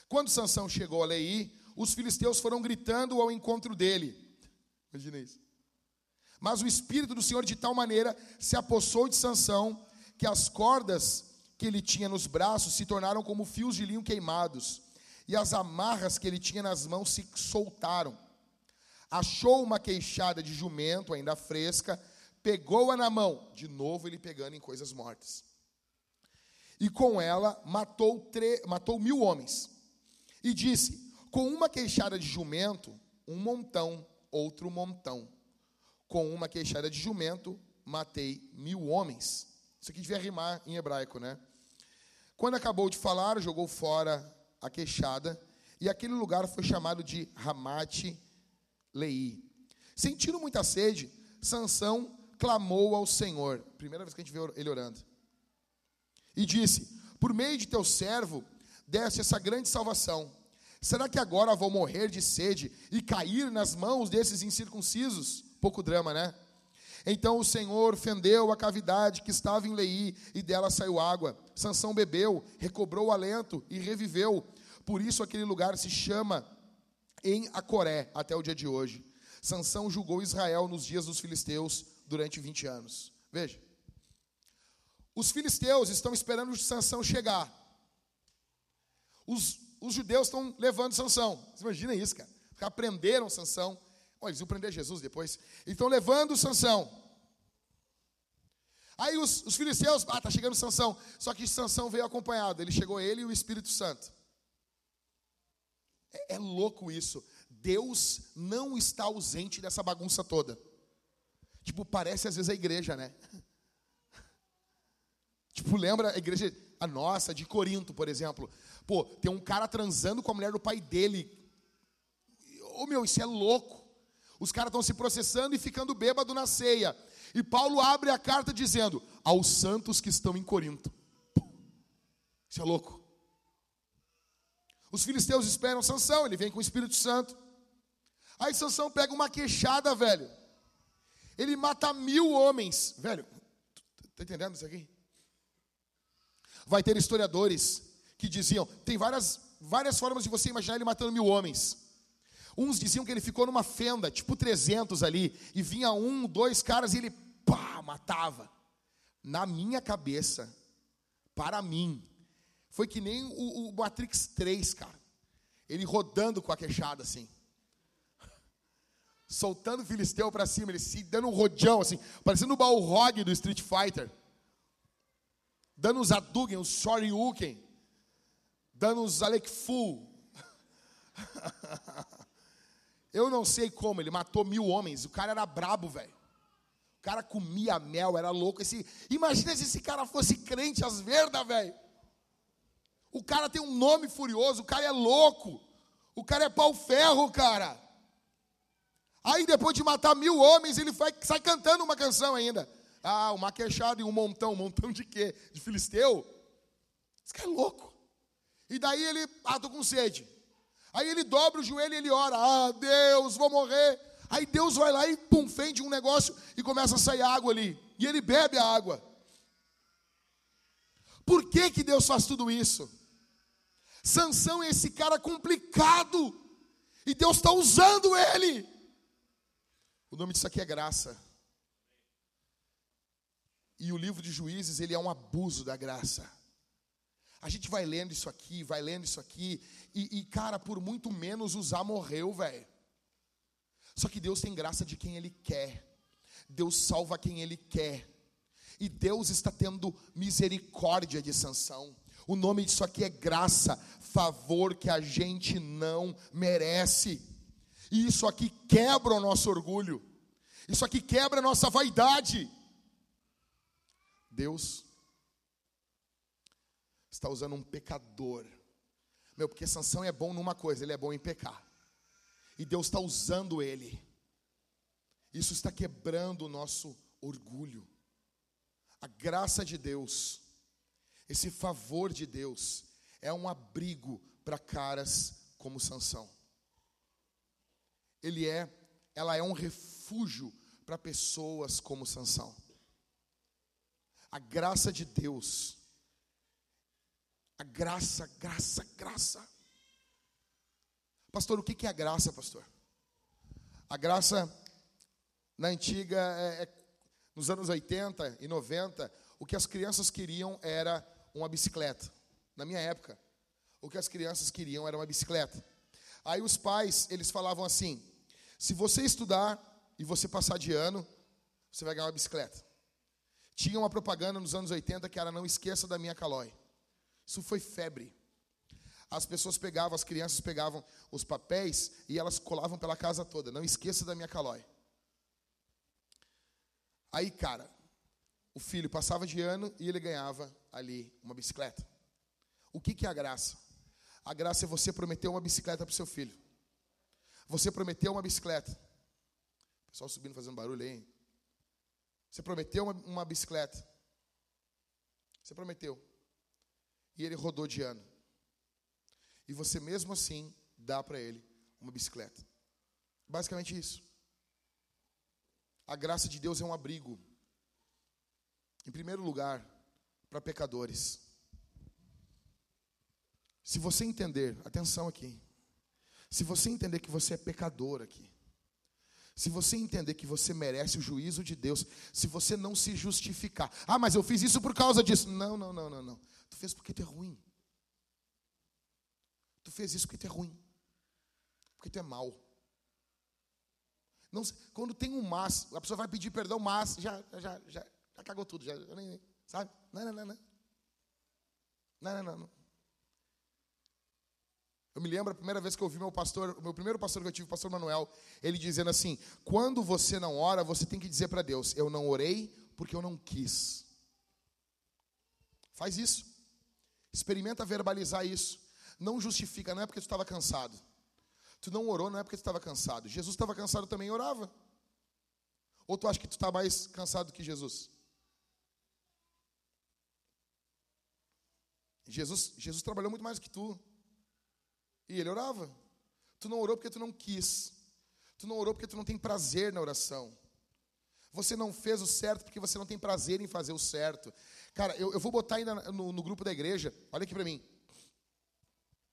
Quando Sansão chegou a Lei, os filisteus foram gritando ao encontro dele. Imagina isso. Mas o espírito do Senhor de tal maneira se apossou de Sansão que as cordas que ele tinha nos braços se tornaram como fios de linho queimados, e as amarras que ele tinha nas mãos se soltaram. Achou uma queixada de jumento ainda fresca, pegou-a na mão, de novo ele pegando em coisas mortas. E com ela matou, tre... matou mil homens. E disse: Com uma queixada de jumento, um montão, outro montão com uma queixada de jumento, matei mil homens. Isso aqui devia rimar em hebraico, né? Quando acabou de falar, jogou fora a queixada, e aquele lugar foi chamado de Ramate Lei. Sentindo muita sede, Sansão clamou ao Senhor. Primeira vez que a gente vê ele orando. E disse: Por meio de teu servo, desce essa grande salvação. Será que agora vou morrer de sede e cair nas mãos desses incircuncisos? Pouco drama, né? Então o Senhor fendeu a cavidade que estava em Lei e dela saiu água. Sansão bebeu, recobrou o alento e reviveu. Por isso aquele lugar se chama em Acoré até o dia de hoje. Sansão julgou Israel nos dias dos filisteus durante 20 anos. Veja. Os filisteus estão esperando Sansão chegar. Os, os judeus estão levando Sansão. Você imagina isso, cara. Os prenderam Sansão. Olha, eles iam prender Jesus depois. E estão levando Sansão. Aí os, os filisteus, ah, tá chegando Sansão. Só que Sansão veio acompanhado. Ele chegou ele e o Espírito Santo. É, é louco isso. Deus não está ausente dessa bagunça toda. Tipo, parece às vezes a igreja, né? Tipo, lembra a igreja, a nossa, de Corinto, por exemplo. Pô, tem um cara transando com a mulher do pai dele. Ô oh, meu, isso é louco. Os caras estão se processando e ficando bêbado na ceia. E Paulo abre a carta dizendo: aos santos que estão em Corinto. Isso é louco. Os filisteus esperam Sansão, ele vem com o Espírito Santo. Aí Sansão pega uma queixada, velho. Ele mata mil homens. Velho, tá entendendo isso aqui? Vai ter historiadores que diziam, tem várias, várias formas de você imaginar ele matando mil homens. Uns diziam que ele ficou numa fenda, tipo 300 ali, e vinha um, dois caras e ele pá, matava. Na minha cabeça, para mim, foi que nem o, o Matrix 3, cara. Ele rodando com a queixada assim. Soltando o Filisteu para cima, ele se dando um rodeão assim, parecendo o Balrog do Street Fighter. Dando os Hadouken, os Shoryuken. Dando os Alec Fu. Eu não sei como, ele matou mil homens. O cara era brabo, velho. O cara comia mel, era louco. Esse, imagina se esse cara fosse crente às verdas, velho. O cara tem um nome furioso, o cara é louco. O cara é pau-ferro, cara. Aí depois de matar mil homens, ele vai, sai cantando uma canção ainda. Ah, uma queixada e um montão. Um montão de quê? De filisteu? Esse cara é louco. E daí ele, ah, tô com sede. Aí ele dobra o joelho e ele ora. Ah, Deus, vou morrer. Aí Deus vai lá e pum, fende um negócio e começa a sair água ali. E ele bebe a água. Por que, que Deus faz tudo isso? Sansão é esse cara complicado. E Deus está usando ele. O nome disso aqui é graça. E o livro de Juízes, ele é um abuso da graça. A gente vai lendo isso aqui, vai lendo isso aqui, e, e cara, por muito menos usar morreu, velho. Só que Deus tem graça de quem Ele quer. Deus salva quem Ele quer. E Deus está tendo misericórdia de Sansão. O nome disso aqui é graça, favor que a gente não merece. E isso aqui quebra o nosso orgulho. Isso aqui quebra a nossa vaidade. Deus está usando um pecador. Meu, porque Sansão é bom numa coisa, ele é bom em pecar. E Deus está usando ele. Isso está quebrando o nosso orgulho. A graça de Deus esse favor de Deus é um abrigo para caras como Sansão. Ele é, ela é um refúgio para pessoas como Sansão. A graça de Deus, a graça, graça, graça. Pastor, o que é a graça, pastor? A graça na antiga, é, é, nos anos 80 e 90, o que as crianças queriam era uma bicicleta. Na minha época, o que as crianças queriam era uma bicicleta. Aí os pais, eles falavam assim: se você estudar e você passar de ano, você vai ganhar uma bicicleta. Tinha uma propaganda nos anos 80 que era não esqueça da minha calói. Isso foi febre. As pessoas pegavam, as crianças pegavam os papéis e elas colavam pela casa toda. Não esqueça da minha calói. Aí, cara, o filho passava de ano e ele ganhava ali uma bicicleta. O que, que é a graça? A graça é você prometer uma bicicleta para o seu filho. Você prometeu uma bicicleta. O pessoal subindo fazendo barulho aí. Você prometeu uma, uma bicicleta. Você prometeu. E ele rodou de ano. E você mesmo assim dá para ele uma bicicleta. Basicamente isso. A graça de Deus é um abrigo. Em primeiro lugar, para pecadores. Se você entender, atenção aqui. Se você entender que você é pecador aqui, se você entender que você merece o juízo de Deus, se você não se justificar, ah, mas eu fiz isso por causa disso. Não, não, não, não, não. Tu fez porque tu é ruim. Tu fez isso porque tu é ruim. Porque tu é mal. Não, quando tem um mas, a pessoa vai pedir perdão, mas já, já, já, já cagou tudo, já, já sabe? Não, não, não, não. Não, não, não. Eu me lembro a primeira vez que eu ouvi meu pastor, meu primeiro pastor que eu tive, o pastor Manuel, ele dizendo assim: quando você não ora, você tem que dizer para Deus: eu não orei porque eu não quis. Faz isso. Experimenta verbalizar isso. Não justifica, não é porque tu estava cansado. Tu não orou, não é porque tu estava cansado. Jesus estava cansado também e orava. Ou tu acha que tu está mais cansado do que Jesus? Jesus, Jesus trabalhou muito mais que tu. E ele orava. Tu não orou porque tu não quis. Tu não orou porque tu não tem prazer na oração. Você não fez o certo porque você não tem prazer em fazer o certo. Cara, eu, eu vou botar ainda no, no, grupo da igreja, olha aqui para mim.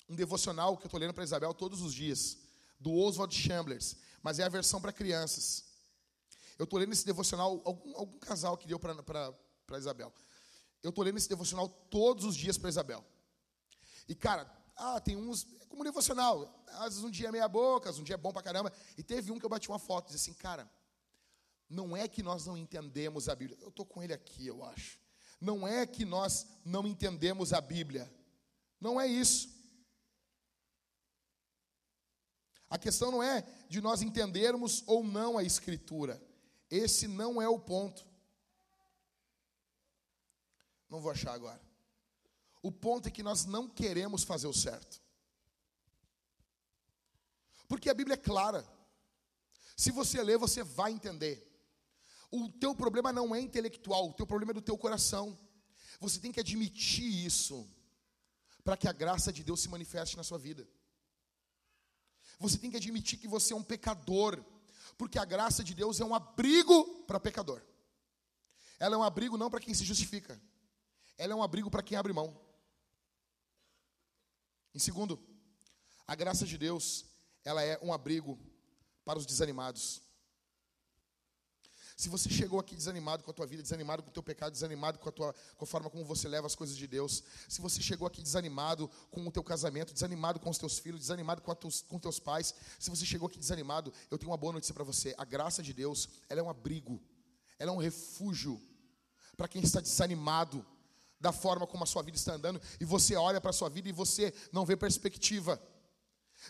Um devocional que eu estou lendo para Isabel todos os dias, do Oswald Chambers, mas é a versão para crianças. Eu estou lendo esse devocional, algum, algum casal que deu para Isabel. Eu estou lendo esse devocional todos os dias para Isabel. E, cara, ah, tem uns, é como devocional, às vezes um dia é meia boca, um dia é bom pra caramba. E teve um que eu bati uma foto, disse assim, cara, não é que nós não entendemos a Bíblia. Eu estou com ele aqui, eu acho. Não é que nós não entendemos a Bíblia. Não é isso. A questão não é de nós entendermos ou não a Escritura. Esse não é o ponto. Não vou achar agora. O ponto é que nós não queremos fazer o certo. Porque a Bíblia é clara. Se você ler, você vai entender. O teu problema não é intelectual, o teu problema é do teu coração. Você tem que admitir isso para que a graça de Deus se manifeste na sua vida. Você tem que admitir que você é um pecador, porque a graça de Deus é um abrigo para pecador. Ela é um abrigo não para quem se justifica. Ela é um abrigo para quem abre mão. Em segundo, a graça de Deus, ela é um abrigo para os desanimados. Se você chegou aqui desanimado com a tua vida, desanimado com o teu pecado, desanimado com a, tua, com a forma como você leva as coisas de Deus, se você chegou aqui desanimado com o teu casamento, desanimado com os teus filhos, desanimado com, teus, com teus pais, se você chegou aqui desanimado, eu tenho uma boa notícia para você. A graça de Deus, ela é um abrigo, ela é um refúgio para quem está desanimado da forma como a sua vida está andando, e você olha para a sua vida e você não vê perspectiva.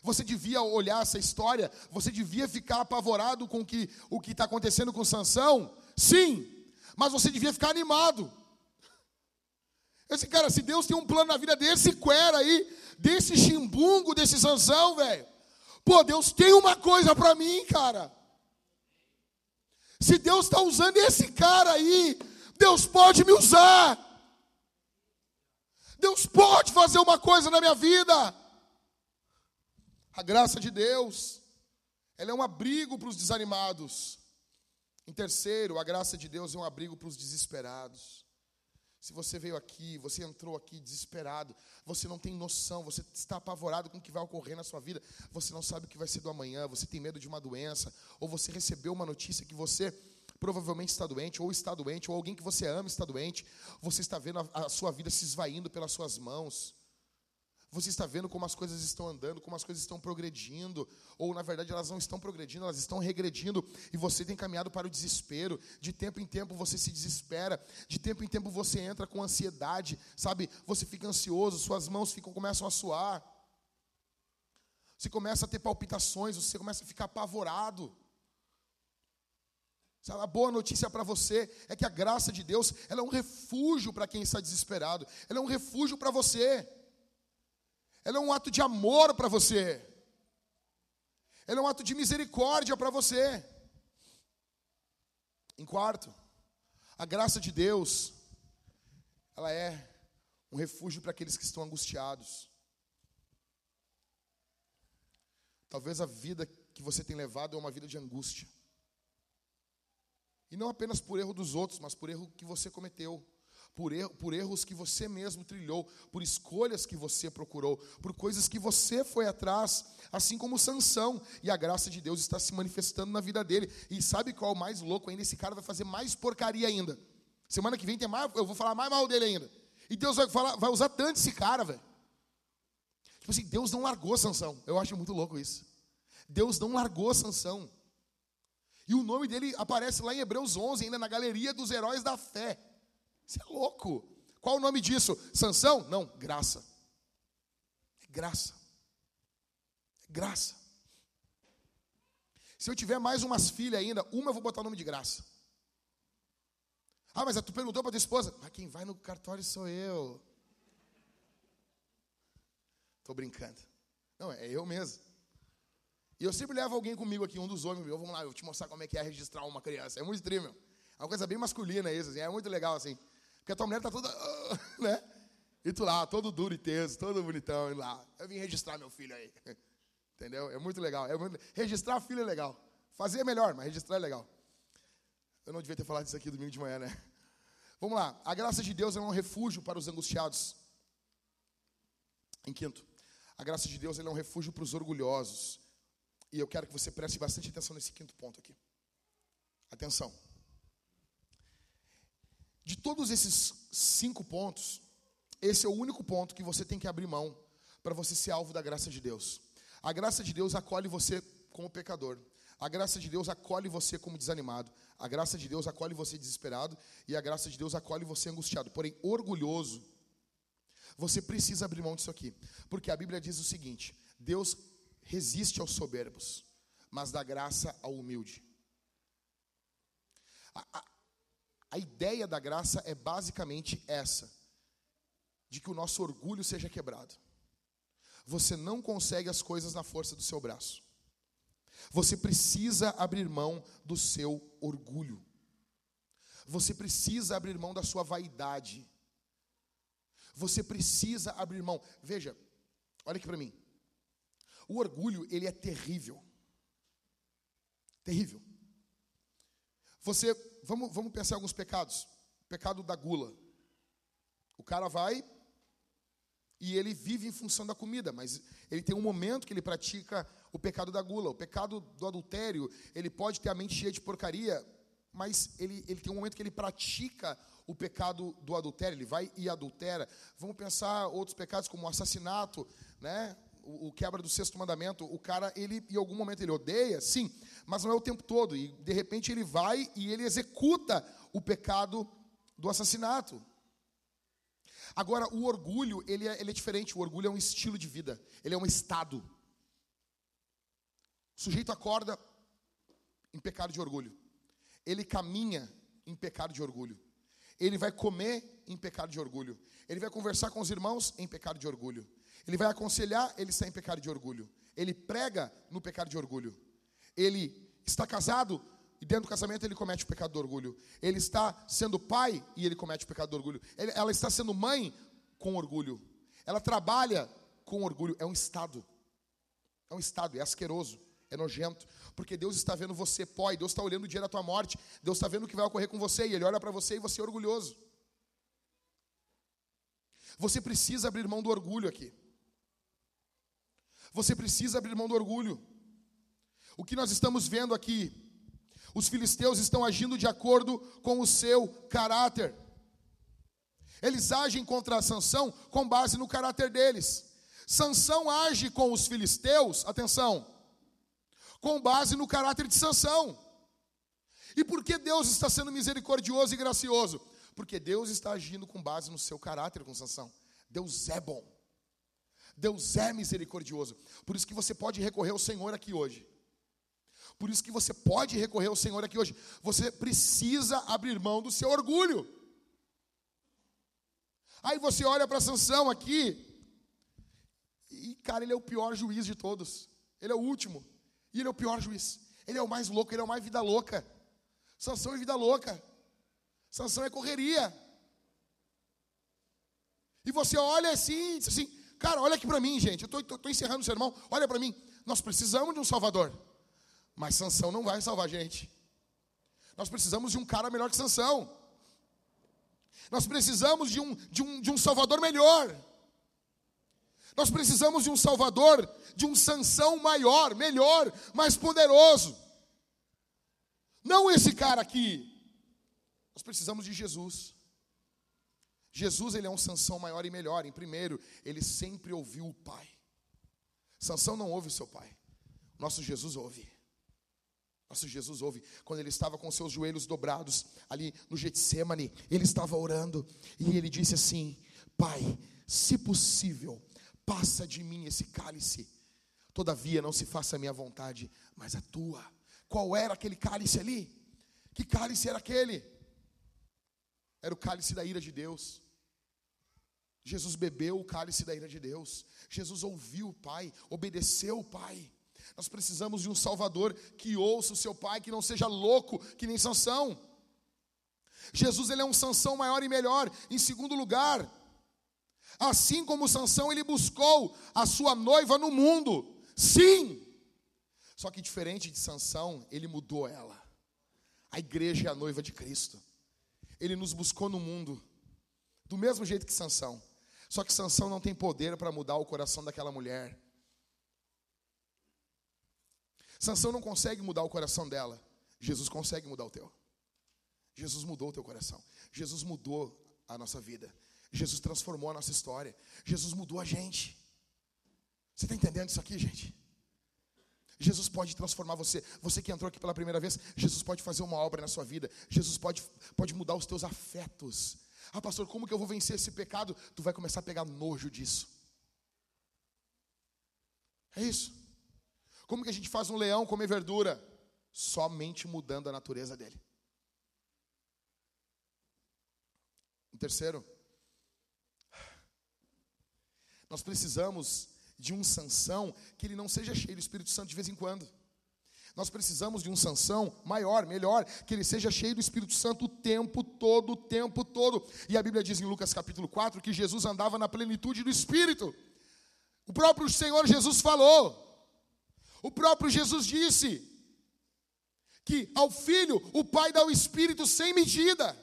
Você devia olhar essa história, você devia ficar apavorado com que, o que está acontecendo com Sansão, sim, mas você devia ficar animado. Esse cara, se Deus tem um plano na vida desse quera aí, desse chimbungo, desse Sansão, velho. Pô, Deus tem uma coisa para mim, cara. Se Deus está usando esse cara aí, Deus pode me usar. Deus pode fazer uma coisa na minha vida. A graça de Deus, ela é um abrigo para os desanimados. Em terceiro, a graça de Deus é um abrigo para os desesperados. Se você veio aqui, você entrou aqui desesperado, você não tem noção, você está apavorado com o que vai ocorrer na sua vida, você não sabe o que vai ser do amanhã, você tem medo de uma doença, ou você recebeu uma notícia que você provavelmente está doente, ou está doente, ou alguém que você ama está doente, você está vendo a, a sua vida se esvaindo pelas suas mãos. Você está vendo como as coisas estão andando, como as coisas estão progredindo, ou na verdade elas não estão progredindo, elas estão regredindo, e você tem caminhado para o desespero. De tempo em tempo você se desespera, de tempo em tempo você entra com ansiedade, sabe? Você fica ansioso, suas mãos ficam começam a suar. Você começa a ter palpitações, você começa a ficar apavorado. A boa notícia para você é que a graça de Deus ela é um refúgio para quem está desesperado. Ela é um refúgio para você. Ela é um ato de amor para você. Ela é um ato de misericórdia para você. Em quarto, a graça de Deus, ela é um refúgio para aqueles que estão angustiados. Talvez a vida que você tem levado é uma vida de angústia. E não apenas por erro dos outros, mas por erro que você cometeu. Por, por erros que você mesmo trilhou, por escolhas que você procurou, por coisas que você foi atrás, assim como Sansão, e a graça de Deus está se manifestando na vida dele. E sabe qual é o mais louco ainda? Esse cara vai fazer mais porcaria ainda. Semana que vem tem mais, eu vou falar mais mal dele ainda. E Deus vai, falar, vai usar tanto esse cara, velho. Tipo assim, Deus não largou Sansão. Eu acho muito louco isso. Deus não largou Sansão. E o nome dele aparece lá em Hebreus 11, ainda na galeria dos heróis da fé. Isso é louco. Qual o nome disso? Sansão? Não, graça. É graça. É graça. Se eu tiver mais umas filhas ainda, uma eu vou botar o nome de graça. Ah, mas tu perguntou para tua esposa? Mas quem vai no cartório sou eu. Estou brincando. Não, é eu mesmo. E eu sempre levo alguém comigo aqui, um dos homens meu. Vamos lá, eu vou te mostrar como é que é registrar uma criança. É muito estranho, É uma coisa bem masculina isso, assim. É muito legal, assim. Porque a tua mulher tá toda, né? E tu lá, todo duro e teso, todo bonitão, e lá. Eu vim registrar meu filho aí. Entendeu? É muito legal. É muito... Registrar filho é legal. Fazer é melhor, mas registrar é legal. Eu não devia ter falado isso aqui domingo de manhã, né? Vamos lá. A graça de Deus é um refúgio para os angustiados. Em quinto, a graça de Deus é um refúgio para os orgulhosos. E eu quero que você preste bastante atenção nesse quinto ponto aqui. Atenção. De todos esses cinco pontos, esse é o único ponto que você tem que abrir mão para você ser alvo da graça de Deus. A graça de Deus acolhe você como pecador. A graça de Deus acolhe você como desanimado. A graça de Deus acolhe você desesperado. E a graça de Deus acolhe você angustiado. Porém, orgulhoso, você precisa abrir mão disso aqui. Porque a Bíblia diz o seguinte: Deus resiste aos soberbos, mas dá graça ao humilde. A, a ideia da graça é basicamente essa: de que o nosso orgulho seja quebrado. Você não consegue as coisas na força do seu braço. Você precisa abrir mão do seu orgulho. Você precisa abrir mão da sua vaidade. Você precisa abrir mão. Veja, olha aqui para mim. O orgulho, ele é terrível. Terrível. Você, vamos, vamos pensar em alguns pecados. Pecado da gula. O cara vai e ele vive em função da comida, mas ele tem um momento que ele pratica o pecado da gula. O pecado do adultério, ele pode ter a mente cheia de porcaria, mas ele, ele tem um momento que ele pratica o pecado do adultério, ele vai e adultera. Vamos pensar outros pecados como assassinato, né? O, quebra do sexto mandamento. O cara, ele em algum momento ele odeia, sim, mas não é o tempo todo. E de repente ele vai e ele executa o pecado do assassinato. Agora, o orgulho, ele é, ele é diferente. O orgulho é um estilo de vida, ele é um estado. O sujeito acorda em pecado de orgulho. Ele caminha em pecado de orgulho. Ele vai comer em pecado de orgulho. Ele vai conversar com os irmãos em pecado de orgulho. Ele vai aconselhar, ele está em pecado de orgulho. Ele prega no pecado de orgulho. Ele está casado e dentro do casamento ele comete o pecado do orgulho. Ele está sendo pai e ele comete o pecado do orgulho. Ele, ela está sendo mãe com orgulho. Ela trabalha com orgulho. É um estado. É um estado, é asqueroso, é nojento. Porque Deus está vendo você, pó, Deus está olhando o dia da tua morte. Deus está vendo o que vai ocorrer com você. E Ele olha para você e você é orgulhoso. Você precisa abrir mão do orgulho aqui. Você precisa abrir mão do orgulho. O que nós estamos vendo aqui os filisteus estão agindo de acordo com o seu caráter. Eles agem contra Sansão com base no caráter deles. Sansão age com os filisteus, atenção, com base no caráter de Sansão. E por que Deus está sendo misericordioso e gracioso? Porque Deus está agindo com base no seu caráter com Sansão. Deus é bom. Deus é misericordioso. Por isso que você pode recorrer ao Senhor aqui hoje. Por isso que você pode recorrer ao Senhor aqui hoje. Você precisa abrir mão do seu orgulho. Aí você olha para Sansão aqui, e cara, ele é o pior juiz de todos. Ele é o último. E ele é o pior juiz. Ele é o mais louco, ele é o mais vida louca. Sansão é vida louca. Sansão é correria. E você olha assim, assim, cara, olha aqui para mim, gente. Eu estou encerrando o sermão. Olha para mim. Nós precisamos de um Salvador. Mas Sansão não vai salvar a gente. Nós precisamos de um cara melhor que Sansão. Nós precisamos de um, de um, de um Salvador melhor. Nós precisamos de um Salvador, de um Sansão maior, melhor, mais poderoso. Não esse cara aqui. Nós precisamos de Jesus. Jesus ele é um Sansão maior e melhor. Em primeiro, ele sempre ouviu o Pai. Sansão não ouve o seu pai. Nosso Jesus ouve. Nosso Jesus ouve quando ele estava com seus joelhos dobrados ali no Getsemane, ele estava orando e ele disse assim: Pai, se possível, passa de mim esse cálice. Todavia não se faça a minha vontade, mas a tua. Qual era aquele cálice ali? Que cálice era aquele? Era o cálice da ira de Deus. Jesus bebeu o cálice da ira de Deus. Jesus ouviu o Pai, obedeceu o Pai. Nós precisamos de um Salvador que ouça o seu Pai, que não seja louco, que nem Sansão. Jesus ele é um Sansão maior e melhor. Em segundo lugar, assim como Sansão ele buscou a sua noiva no mundo. Sim. Só que diferente de Sansão, ele mudou ela. A igreja é a noiva de Cristo. Ele nos buscou no mundo do mesmo jeito que Sansão. Só que Sansão não tem poder para mudar o coração daquela mulher. Sansão não consegue mudar o coração dela. Jesus consegue mudar o teu. Jesus mudou o teu coração. Jesus mudou a nossa vida. Jesus transformou a nossa história. Jesus mudou a gente. Você está entendendo isso aqui, gente? Jesus pode transformar você. Você que entrou aqui pela primeira vez, Jesus pode fazer uma obra na sua vida. Jesus pode, pode mudar os teus afetos. Ah, pastor, como que eu vou vencer esse pecado? Tu vai começar a pegar nojo disso. É isso. Como que a gente faz um leão comer verdura? Somente mudando a natureza dele. Em terceiro, nós precisamos de um Sansão que ele não seja cheio do Espírito Santo de vez em quando. Nós precisamos de um Sansão maior, melhor, que ele seja cheio do Espírito Santo o tempo todo, o tempo todo. E a Bíblia diz em Lucas capítulo 4 que Jesus andava na plenitude do Espírito. O próprio Senhor Jesus falou. O próprio Jesus disse que ao filho o Pai dá o Espírito sem medida.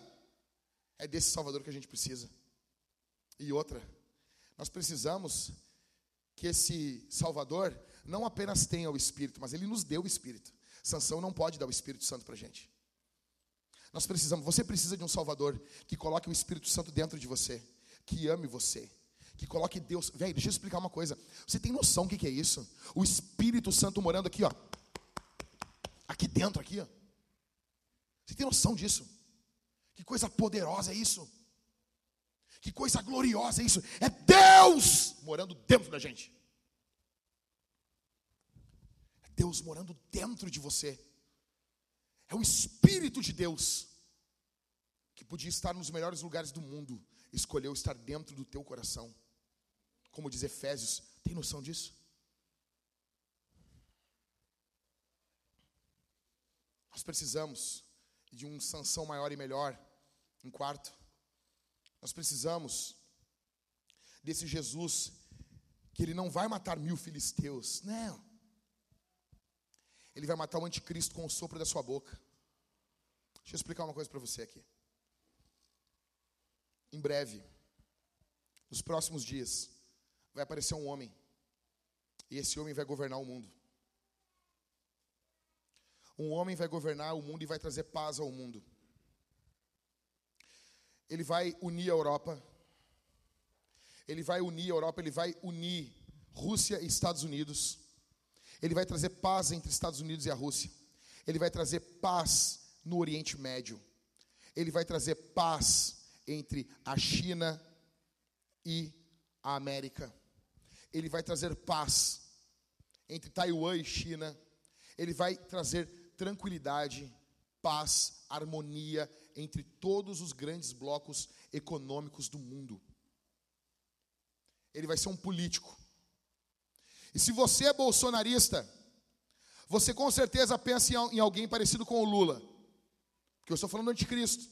É desse Salvador que a gente precisa. E outra, nós precisamos que esse Salvador não apenas tenha o Espírito, mas ele nos deu o Espírito. Sansão não pode dar o Espírito Santo para gente. Nós precisamos, você precisa de um Salvador que coloque o Espírito Santo dentro de você, que ame você, que coloque Deus. Velho, deixa eu explicar uma coisa. Você tem noção do que é isso? O Espírito Santo morando aqui, ó. Aqui dentro, aqui, ó. Você tem noção disso? Que coisa poderosa é isso? Que coisa gloriosa é isso? É Deus morando dentro da gente. É Deus morando dentro de você. É o Espírito de Deus que podia estar nos melhores lugares do mundo, escolheu estar dentro do teu coração. Como diz Efésios, tem noção disso? Nós precisamos de um sanção maior e melhor. Em quarto, nós precisamos desse Jesus que ele não vai matar mil filisteus, não. Ele vai matar o anticristo com o sopro da sua boca. Deixa eu explicar uma coisa para você aqui. Em breve, nos próximos dias, vai aparecer um homem. E esse homem vai governar o mundo. Um homem vai governar o mundo e vai trazer paz ao mundo ele vai unir a Europa. Ele vai unir a Europa, ele vai unir Rússia e Estados Unidos. Ele vai trazer paz entre Estados Unidos e a Rússia. Ele vai trazer paz no Oriente Médio. Ele vai trazer paz entre a China e a América. Ele vai trazer paz entre Taiwan e China. Ele vai trazer tranquilidade, paz, harmonia entre todos os grandes blocos econômicos do mundo. Ele vai ser um político. E se você é bolsonarista, você com certeza pensa em alguém parecido com o Lula, porque eu estou falando do anticristo.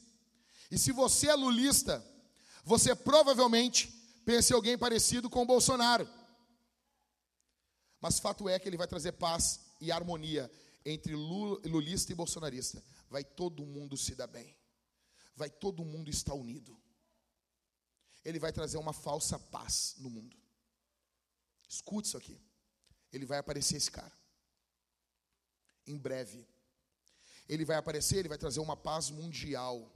E se você é lulista, você provavelmente pensa em alguém parecido com o Bolsonaro. Mas fato é que ele vai trazer paz e harmonia entre lulista e bolsonarista. Vai todo mundo se dar bem vai todo mundo estar unido. Ele vai trazer uma falsa paz no mundo. Escute isso aqui. Ele vai aparecer esse cara. Em breve. Ele vai aparecer, ele vai trazer uma paz mundial.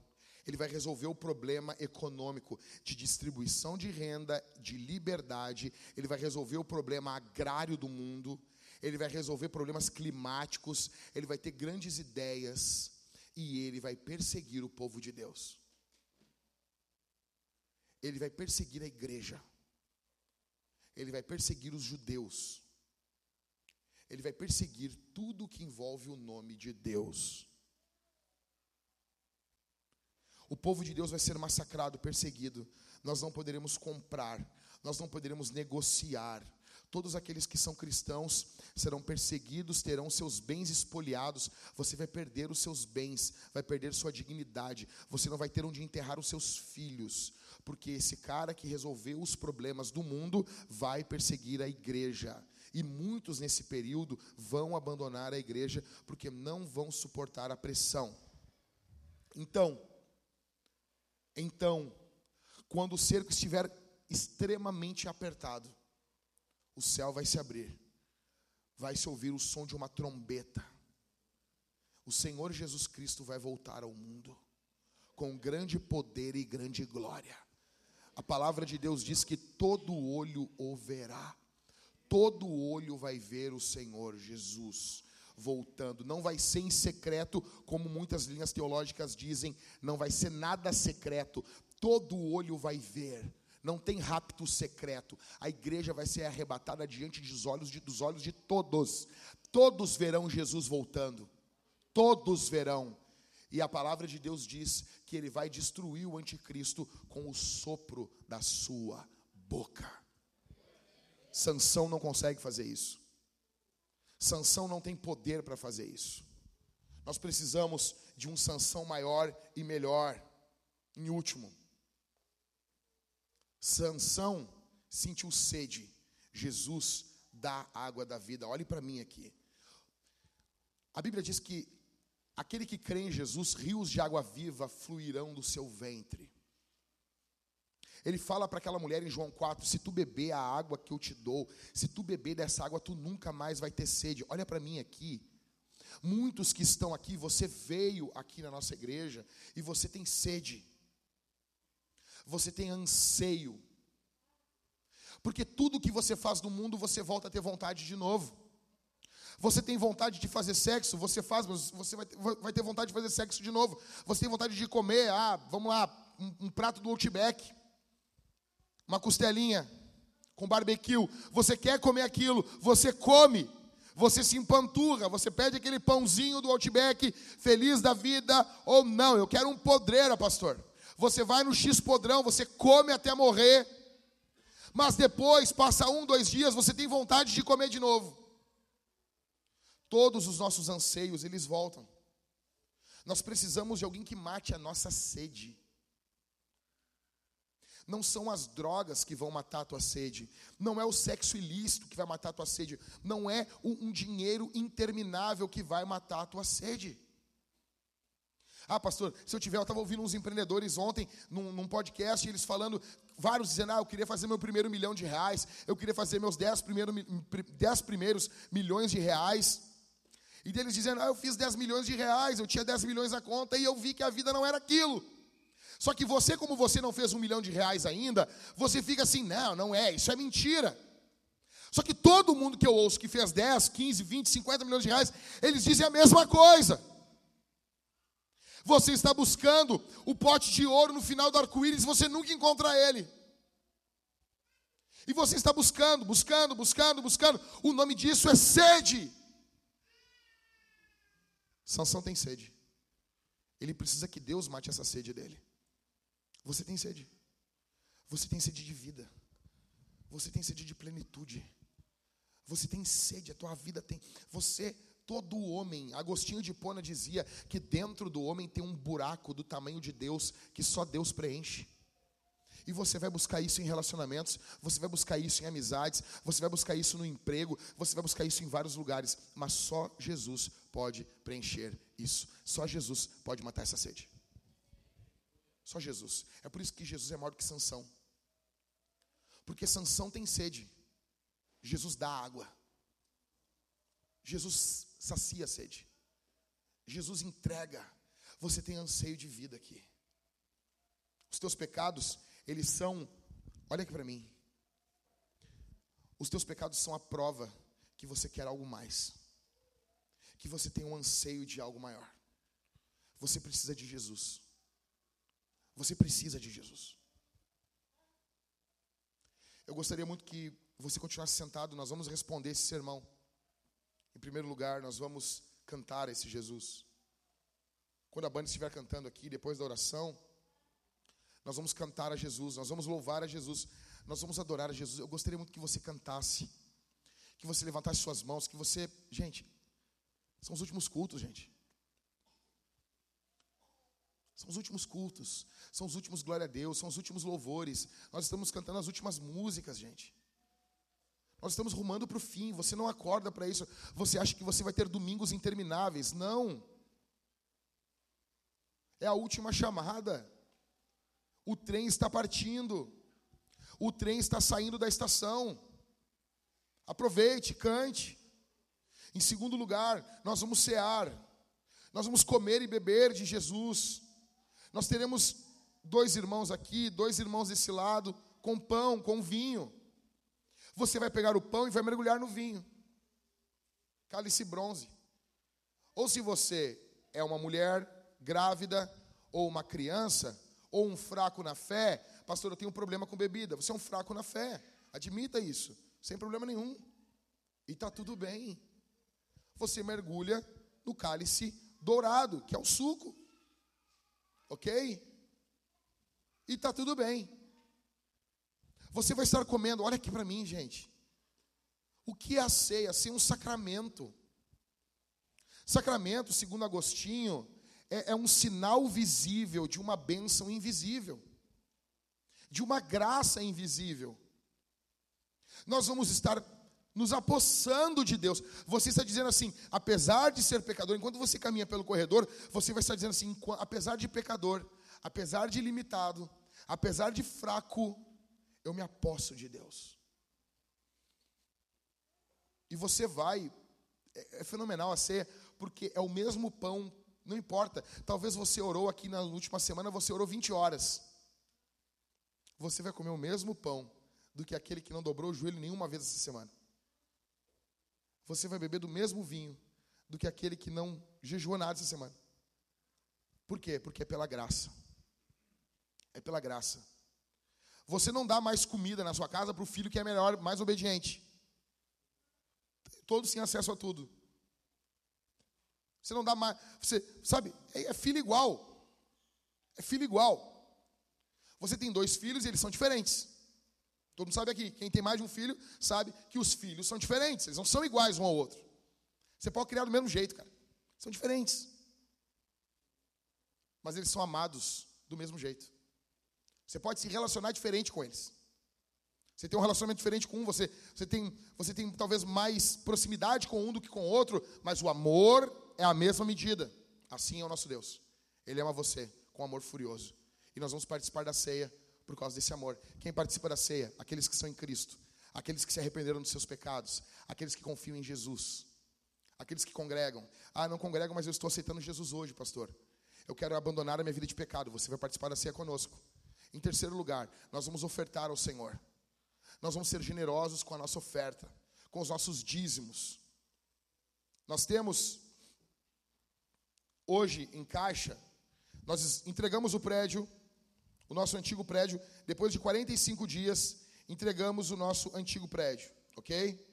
Ele vai resolver o problema econômico de distribuição de renda, de liberdade. Ele vai resolver o problema agrário do mundo. Ele vai resolver problemas climáticos. Ele vai ter grandes ideias. E ele vai perseguir o povo de Deus. Ele vai perseguir a igreja. Ele vai perseguir os judeus. Ele vai perseguir tudo que envolve o nome de Deus. O povo de Deus vai ser massacrado, perseguido. Nós não poderemos comprar, nós não poderemos negociar. Todos aqueles que são cristãos serão perseguidos, terão seus bens espoliados. Você vai perder os seus bens, vai perder sua dignidade. Você não vai ter onde enterrar os seus filhos, porque esse cara que resolveu os problemas do mundo vai perseguir a igreja. E muitos nesse período vão abandonar a igreja porque não vão suportar a pressão. Então, então, quando o cerco estiver extremamente apertado, o céu vai se abrir, vai se ouvir o som de uma trombeta. O Senhor Jesus Cristo vai voltar ao mundo com grande poder e grande glória. A palavra de Deus diz que todo olho o verá, todo olho vai ver o Senhor Jesus voltando. Não vai ser em secreto, como muitas linhas teológicas dizem, não vai ser nada secreto. Todo olho vai ver. Não tem rapto secreto. A igreja vai ser arrebatada diante dos olhos de, dos olhos de todos. Todos verão Jesus voltando. Todos verão. E a palavra de Deus diz que ele vai destruir o anticristo com o sopro da sua boca. Sansão não consegue fazer isso. Sansão não tem poder para fazer isso. Nós precisamos de um Sansão maior e melhor. Em último, Sansão sentiu sede. Jesus dá água da vida. Olhe para mim aqui. A Bíblia diz que aquele que crê em Jesus, rios de água viva fluirão do seu ventre. Ele fala para aquela mulher em João 4: se tu beber a água que eu te dou, se tu beber dessa água, tu nunca mais vai ter sede. Olha para mim aqui. Muitos que estão aqui, você veio aqui na nossa igreja e você tem sede, você tem anseio, porque tudo que você faz no mundo, você volta a ter vontade de novo. Você tem vontade de fazer sexo, você faz, mas você vai ter, vai ter vontade de fazer sexo de novo. Você tem vontade de comer, ah, vamos lá, um, um prato do Outback uma costelinha com barbecue, você quer comer aquilo, você come, você se empanturra, você pede aquele pãozinho do Outback, feliz da vida, ou não, eu quero um podreira, pastor. Você vai no X podrão, você come até morrer, mas depois, passa um, dois dias, você tem vontade de comer de novo. Todos os nossos anseios, eles voltam. Nós precisamos de alguém que mate a nossa sede. Não são as drogas que vão matar a tua sede. Não é o sexo ilícito que vai matar a tua sede. Não é um, dinheiro interminável que vai matar a tua sede. Ah, pastor, se eu tiver, eu estava ouvindo uns empreendedores ontem num, num, podcast, eles falando, vários dizendo, ah, eu queria fazer meu primeiro milhão de reais, eu queria fazer meus dez, primeiro, dez primeiros milhões de reais. E deles dizendo, ah, eu fiz 10 milhões de reais, eu tinha 10 milhões na conta e eu vi que a vida não era aquilo. Só que você, como você não fez um milhão de reais ainda, você fica assim: não, não é, isso é mentira. Só que todo mundo que eu ouço que fez 10, 15, 20, 50 milhões de reais, eles dizem a mesma coisa. Você está buscando o pote de ouro no final do arco-íris, você nunca encontra ele. E você está buscando, buscando, buscando, buscando. O nome disso é sede. Sansão tem sede. Ele precisa que Deus mate essa sede dele. Você tem sede. Você tem sede de vida. Você tem sede de plenitude. Você tem sede, a tua vida tem. Você, todo homem, Agostinho de Pona dizia que dentro do homem tem um buraco do tamanho de Deus que só Deus preenche. E você vai buscar isso em relacionamentos, você vai buscar isso em amizades, você vai buscar isso no emprego, você vai buscar isso em vários lugares, mas só Jesus pode preencher isso. Só Jesus pode matar essa sede. Só Jesus. É por isso que Jesus é maior que Sansão. Porque Sansão tem sede. Jesus dá água. Jesus sacia a sede. Jesus entrega. Você tem anseio de vida aqui. Os teus pecados, eles são, olha aqui para mim. Os teus pecados são a prova que você quer algo mais. Que você tem um anseio de algo maior. Você precisa de Jesus. Você precisa de Jesus. Eu gostaria muito que você continuasse sentado, nós vamos responder esse sermão. Em primeiro lugar, nós vamos cantar esse Jesus. Quando a banda estiver cantando aqui, depois da oração, nós vamos cantar a Jesus, nós vamos louvar a Jesus, nós vamos adorar a Jesus. Eu gostaria muito que você cantasse, que você levantasse suas mãos, que você. Gente, são os últimos cultos, gente. São os últimos cultos, são os últimos glória a Deus, são os últimos louvores. Nós estamos cantando as últimas músicas, gente. Nós estamos rumando para o fim. Você não acorda para isso. Você acha que você vai ter domingos intermináveis? Não. É a última chamada. O trem está partindo. O trem está saindo da estação. Aproveite, cante. Em segundo lugar, nós vamos cear. Nós vamos comer e beber de Jesus. Nós teremos dois irmãos aqui, dois irmãos desse lado, com pão, com vinho. Você vai pegar o pão e vai mergulhar no vinho. Cálice bronze. Ou se você é uma mulher grávida, ou uma criança, ou um fraco na fé, pastor, eu tenho um problema com bebida. Você é um fraco na fé. Admita isso, sem problema nenhum. E está tudo bem. Você mergulha no cálice dourado, que é o suco ok? E está tudo bem. Você vai estar comendo, olha aqui para mim, gente. O que é a ceia? Sem um sacramento. Sacramento, segundo Agostinho, é, é um sinal visível de uma bênção invisível, de uma graça invisível. Nós vamos estar nos apossando de Deus. Você está dizendo assim, apesar de ser pecador, enquanto você caminha pelo corredor, você vai estar dizendo assim, apesar de pecador, apesar de limitado, apesar de fraco, eu me aposto de Deus. E você vai, é, é fenomenal a ceia, porque é o mesmo pão, não importa. Talvez você orou aqui na última semana, você orou 20 horas. Você vai comer o mesmo pão do que aquele que não dobrou o joelho nenhuma vez essa semana você vai beber do mesmo vinho do que aquele que não jejuou nada essa semana. Por quê? Porque é pela graça. É pela graça. Você não dá mais comida na sua casa para o filho que é melhor, mais obediente. Todos têm acesso a tudo. Você não dá mais. Você, sabe, é, é filho igual. É filho igual. Você tem dois filhos e eles são diferentes. Todo mundo sabe aqui, quem tem mais de um filho sabe que os filhos são diferentes, eles não são iguais um ao outro. Você pode criar do mesmo jeito, cara. São diferentes. Mas eles são amados do mesmo jeito. Você pode se relacionar diferente com eles. Você tem um relacionamento diferente com um, você, você, tem, você tem talvez mais proximidade com um do que com o outro, mas o amor é a mesma medida. Assim é o nosso Deus. Ele ama você com amor furioso. E nós vamos participar da ceia por causa desse amor. Quem participa da ceia? Aqueles que são em Cristo, aqueles que se arrependeram dos seus pecados, aqueles que confiam em Jesus, aqueles que congregam. Ah, não congregam, mas eu estou aceitando Jesus hoje, pastor. Eu quero abandonar a minha vida de pecado. Você vai participar da ceia conosco. Em terceiro lugar, nós vamos ofertar ao Senhor. Nós vamos ser generosos com a nossa oferta, com os nossos dízimos. Nós temos hoje em caixa, nós entregamos o prédio o nosso antigo prédio. Depois de 45 dias, entregamos o nosso antigo prédio, ok?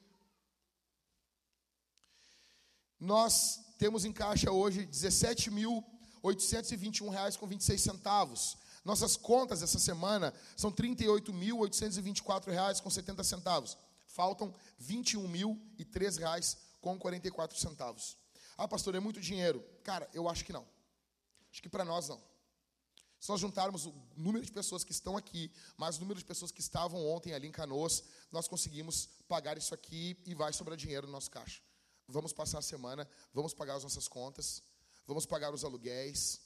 Nós temos em caixa hoje R$ 17.821,26 centavos. Nossas contas essa semana são R$ 38.824,70 centavos. Faltam R$ 21.003,44 centavos. Ah, pastor, é muito dinheiro. Cara, eu acho que não. Acho que para nós não. Se nós juntarmos o número de pessoas que estão aqui, mais o número de pessoas que estavam ontem ali em Canoas, nós conseguimos pagar isso aqui e vai sobrar dinheiro no nosso caixa. Vamos passar a semana, vamos pagar as nossas contas, vamos pagar os aluguéis,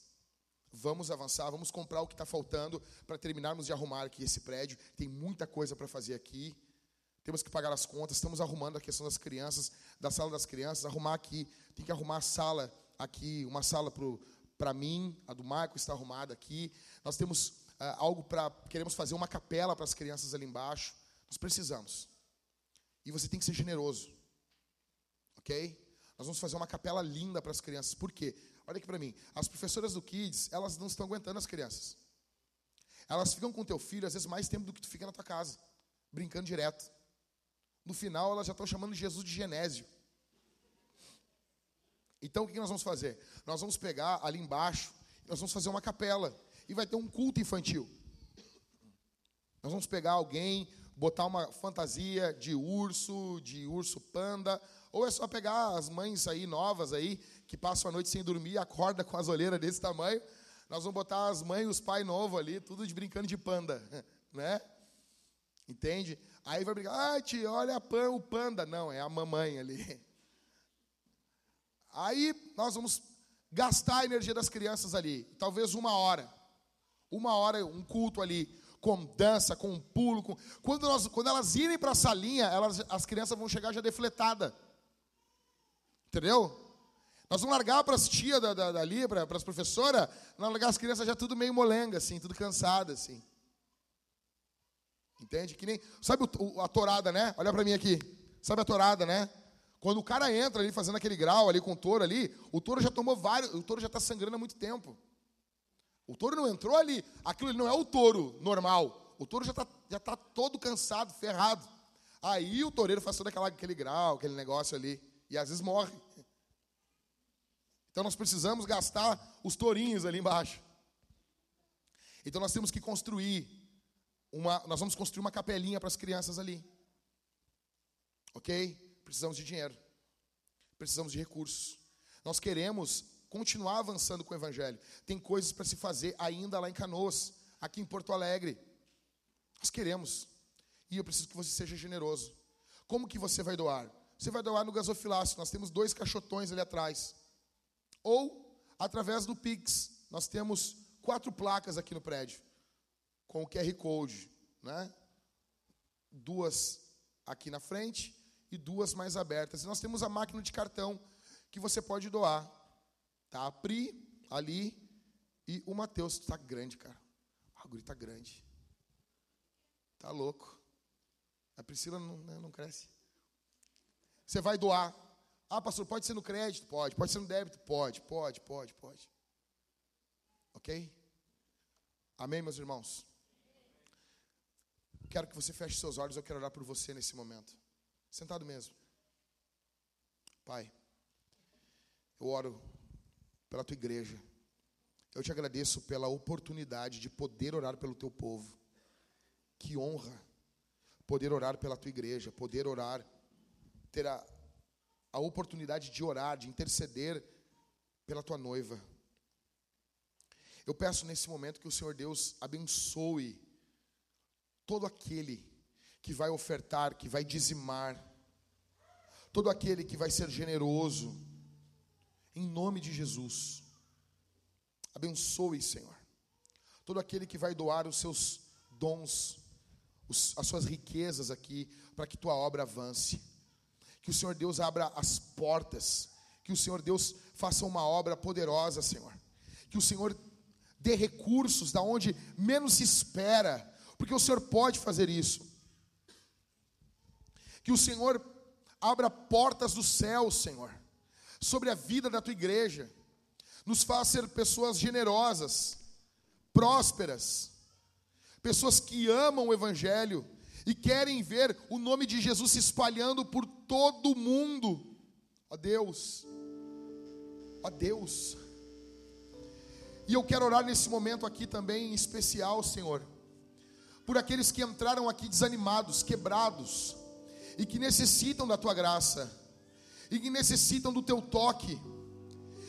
vamos avançar, vamos comprar o que está faltando para terminarmos de arrumar aqui esse prédio. Tem muita coisa para fazer aqui. Temos que pagar as contas, estamos arrumando a questão das crianças, da sala das crianças, arrumar aqui, tem que arrumar a sala aqui, uma sala para mim, a do Marco está arrumada aqui. Nós temos uh, algo para. Queremos fazer uma capela para as crianças ali embaixo. Nós precisamos. E você tem que ser generoso. Ok? Nós vamos fazer uma capela linda para as crianças. Por quê? Olha aqui para mim. As professoras do Kids, elas não estão aguentando as crianças. Elas ficam com teu filho, às vezes, mais tempo do que tu fica na tua casa, brincando direto. No final, elas já estão chamando Jesus de Genésio. Então, o que nós vamos fazer? Nós vamos pegar ali embaixo, nós vamos fazer uma capela. E vai ter um culto infantil. Nós vamos pegar alguém, botar uma fantasia de urso, de urso panda, ou é só pegar as mães aí novas aí, que passam a noite sem dormir, acorda com as olheiras desse tamanho. Nós vamos botar as mães e os pais novos ali, tudo de brincando de panda, né? Entende? Aí vai brigar, ah, tia, olha a o panda. Não, é a mamãe ali. Aí nós vamos gastar a energia das crianças ali, talvez uma hora. Uma hora, um culto ali, com dança, com pulo. Com... Quando, nós, quando elas irem para a salinha, elas, as crianças vão chegar já defletadas. Entendeu? Nós vamos largar para as tias da, da, dali, para as professoras, nós largar as crianças já tudo meio molenga, assim, tudo cansada, assim. Entende? Que nem. Sabe o, a torada, né? Olha para mim aqui. Sabe a torada, né? Quando o cara entra ali fazendo aquele grau ali com o touro ali, o touro já tomou vários. O touro já está sangrando há muito tempo. O touro não entrou ali. Aquilo não é o touro normal. O touro já está já tá todo cansado, ferrado. Aí o toureiro faz todo aquela, aquele grau, aquele negócio ali. E às vezes morre. Então nós precisamos gastar os tourinhos ali embaixo. Então nós temos que construir uma, nós vamos construir uma capelinha para as crianças ali. OK? Precisamos de dinheiro. Precisamos de recursos. Nós queremos continuar avançando com o evangelho. Tem coisas para se fazer ainda lá em Canoas, aqui em Porto Alegre. Nós queremos. E eu preciso que você seja generoso. Como que você vai doar? Você vai doar no gasofilácio. Nós temos dois caixotões ali atrás. Ou através do Pix. Nós temos quatro placas aqui no prédio com o QR Code, né? Duas aqui na frente e duas mais abertas. E nós temos a máquina de cartão que você pode doar. Tá a Pri ali e o Matheus. Está grande, cara. A guri está grande. Tá louco. A Priscila não, né, não cresce. Você vai doar. Ah, pastor, pode ser no crédito? Pode. Pode ser no débito? Pode, pode, pode, pode. Ok? Amém, meus irmãos? Quero que você feche seus olhos, eu quero orar por você nesse momento. Sentado mesmo. Pai, eu oro pela tua igreja. Eu te agradeço pela oportunidade de poder orar pelo teu povo. Que honra poder orar pela tua igreja, poder orar, ter a, a oportunidade de orar, de interceder pela tua noiva. Eu peço nesse momento que o Senhor Deus abençoe todo aquele que vai ofertar, que vai dizimar, todo aquele que vai ser generoso, em nome de Jesus. Abençoe, Senhor. Todo aquele que vai doar os seus dons, os, as suas riquezas aqui, para que tua obra avance. Que o Senhor Deus abra as portas. Que o Senhor Deus faça uma obra poderosa, Senhor. Que o Senhor dê recursos da onde menos se espera, porque o Senhor pode fazer isso. Que o Senhor abra portas do céu, Senhor sobre a vida da tua igreja. Nos faz ser pessoas generosas, prósperas, pessoas que amam o Evangelho e querem ver o nome de Jesus se espalhando por todo o mundo. Ó Deus, ó Deus. E eu quero orar nesse momento aqui também em especial, Senhor, por aqueles que entraram aqui desanimados, quebrados e que necessitam da tua graça e que necessitam do teu toque,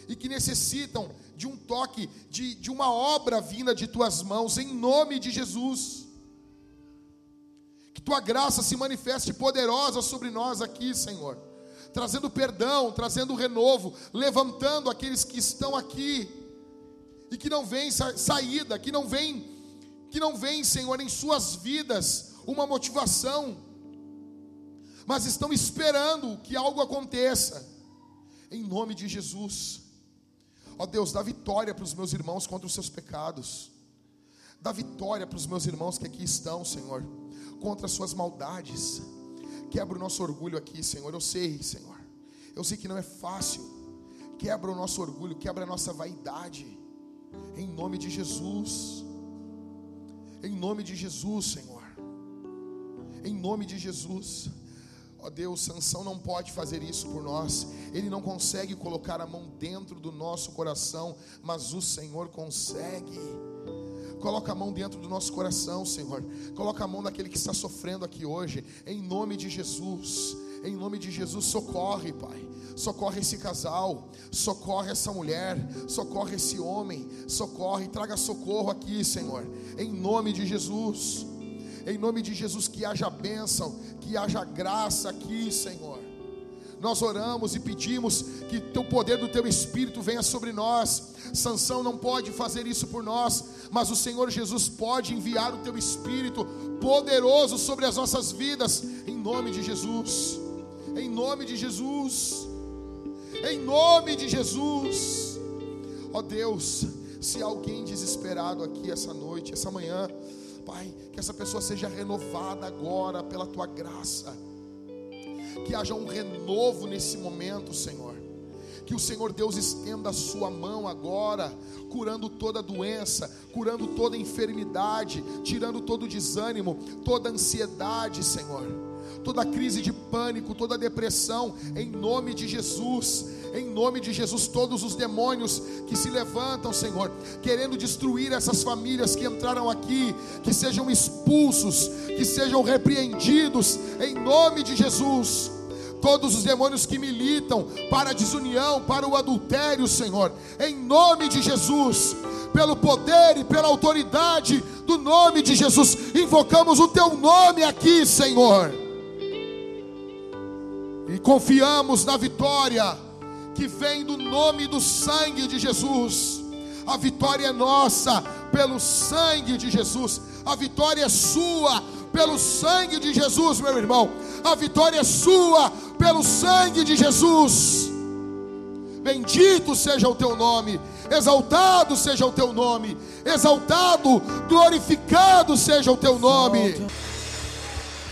e que necessitam de um toque, de, de uma obra vinda de tuas mãos, em nome de Jesus. Que tua graça se manifeste poderosa sobre nós aqui, Senhor, trazendo perdão, trazendo renovo, levantando aqueles que estão aqui e que não vêm saída, que não vêm, que não vêm, Senhor, em suas vidas uma motivação mas estão esperando que algo aconteça. Em nome de Jesus. Ó Deus, dá vitória para os meus irmãos contra os seus pecados. Dá vitória para os meus irmãos que aqui estão, Senhor, contra as suas maldades. Quebra o nosso orgulho aqui, Senhor. Eu sei, Senhor. Eu sei que não é fácil. Quebra o nosso orgulho, quebra a nossa vaidade. Em nome de Jesus. Em nome de Jesus, Senhor. Em nome de Jesus. Ó oh Deus, Sansão não pode fazer isso por nós. Ele não consegue colocar a mão dentro do nosso coração, mas o Senhor consegue. Coloca a mão dentro do nosso coração, Senhor. Coloca a mão daquele que está sofrendo aqui hoje, em nome de Jesus. Em nome de Jesus, socorre, Pai. Socorre esse casal, socorre essa mulher, socorre esse homem, socorre, traga socorro aqui, Senhor. Em nome de Jesus. Em nome de Jesus, que haja bênção, que haja graça aqui, Senhor. Nós oramos e pedimos que o poder do teu espírito venha sobre nós. Sansão não pode fazer isso por nós, mas o Senhor Jesus pode enviar o teu espírito poderoso sobre as nossas vidas, em nome de Jesus. Em nome de Jesus. Em nome de Jesus. Ó oh Deus, se alguém desesperado aqui essa noite, essa manhã, Pai, que essa pessoa seja renovada agora pela tua graça. Que haja um renovo nesse momento, Senhor. Que o Senhor Deus estenda a sua mão agora, curando toda doença, curando toda enfermidade, tirando todo desânimo, toda ansiedade, Senhor toda crise de pânico, toda depressão, em nome de Jesus. Em nome de Jesus, todos os demônios que se levantam, Senhor, querendo destruir essas famílias que entraram aqui, que sejam expulsos, que sejam repreendidos, em nome de Jesus. Todos os demônios que militam para a desunião, para o adultério, Senhor, em nome de Jesus, pelo poder e pela autoridade do nome de Jesus, invocamos o teu nome aqui, Senhor. E confiamos na vitória que vem do nome do sangue de Jesus. A vitória é nossa pelo sangue de Jesus. A vitória é sua pelo sangue de Jesus, meu irmão. A vitória é sua pelo sangue de Jesus. Bendito seja o teu nome, exaltado seja o teu nome, exaltado, glorificado seja o teu nome.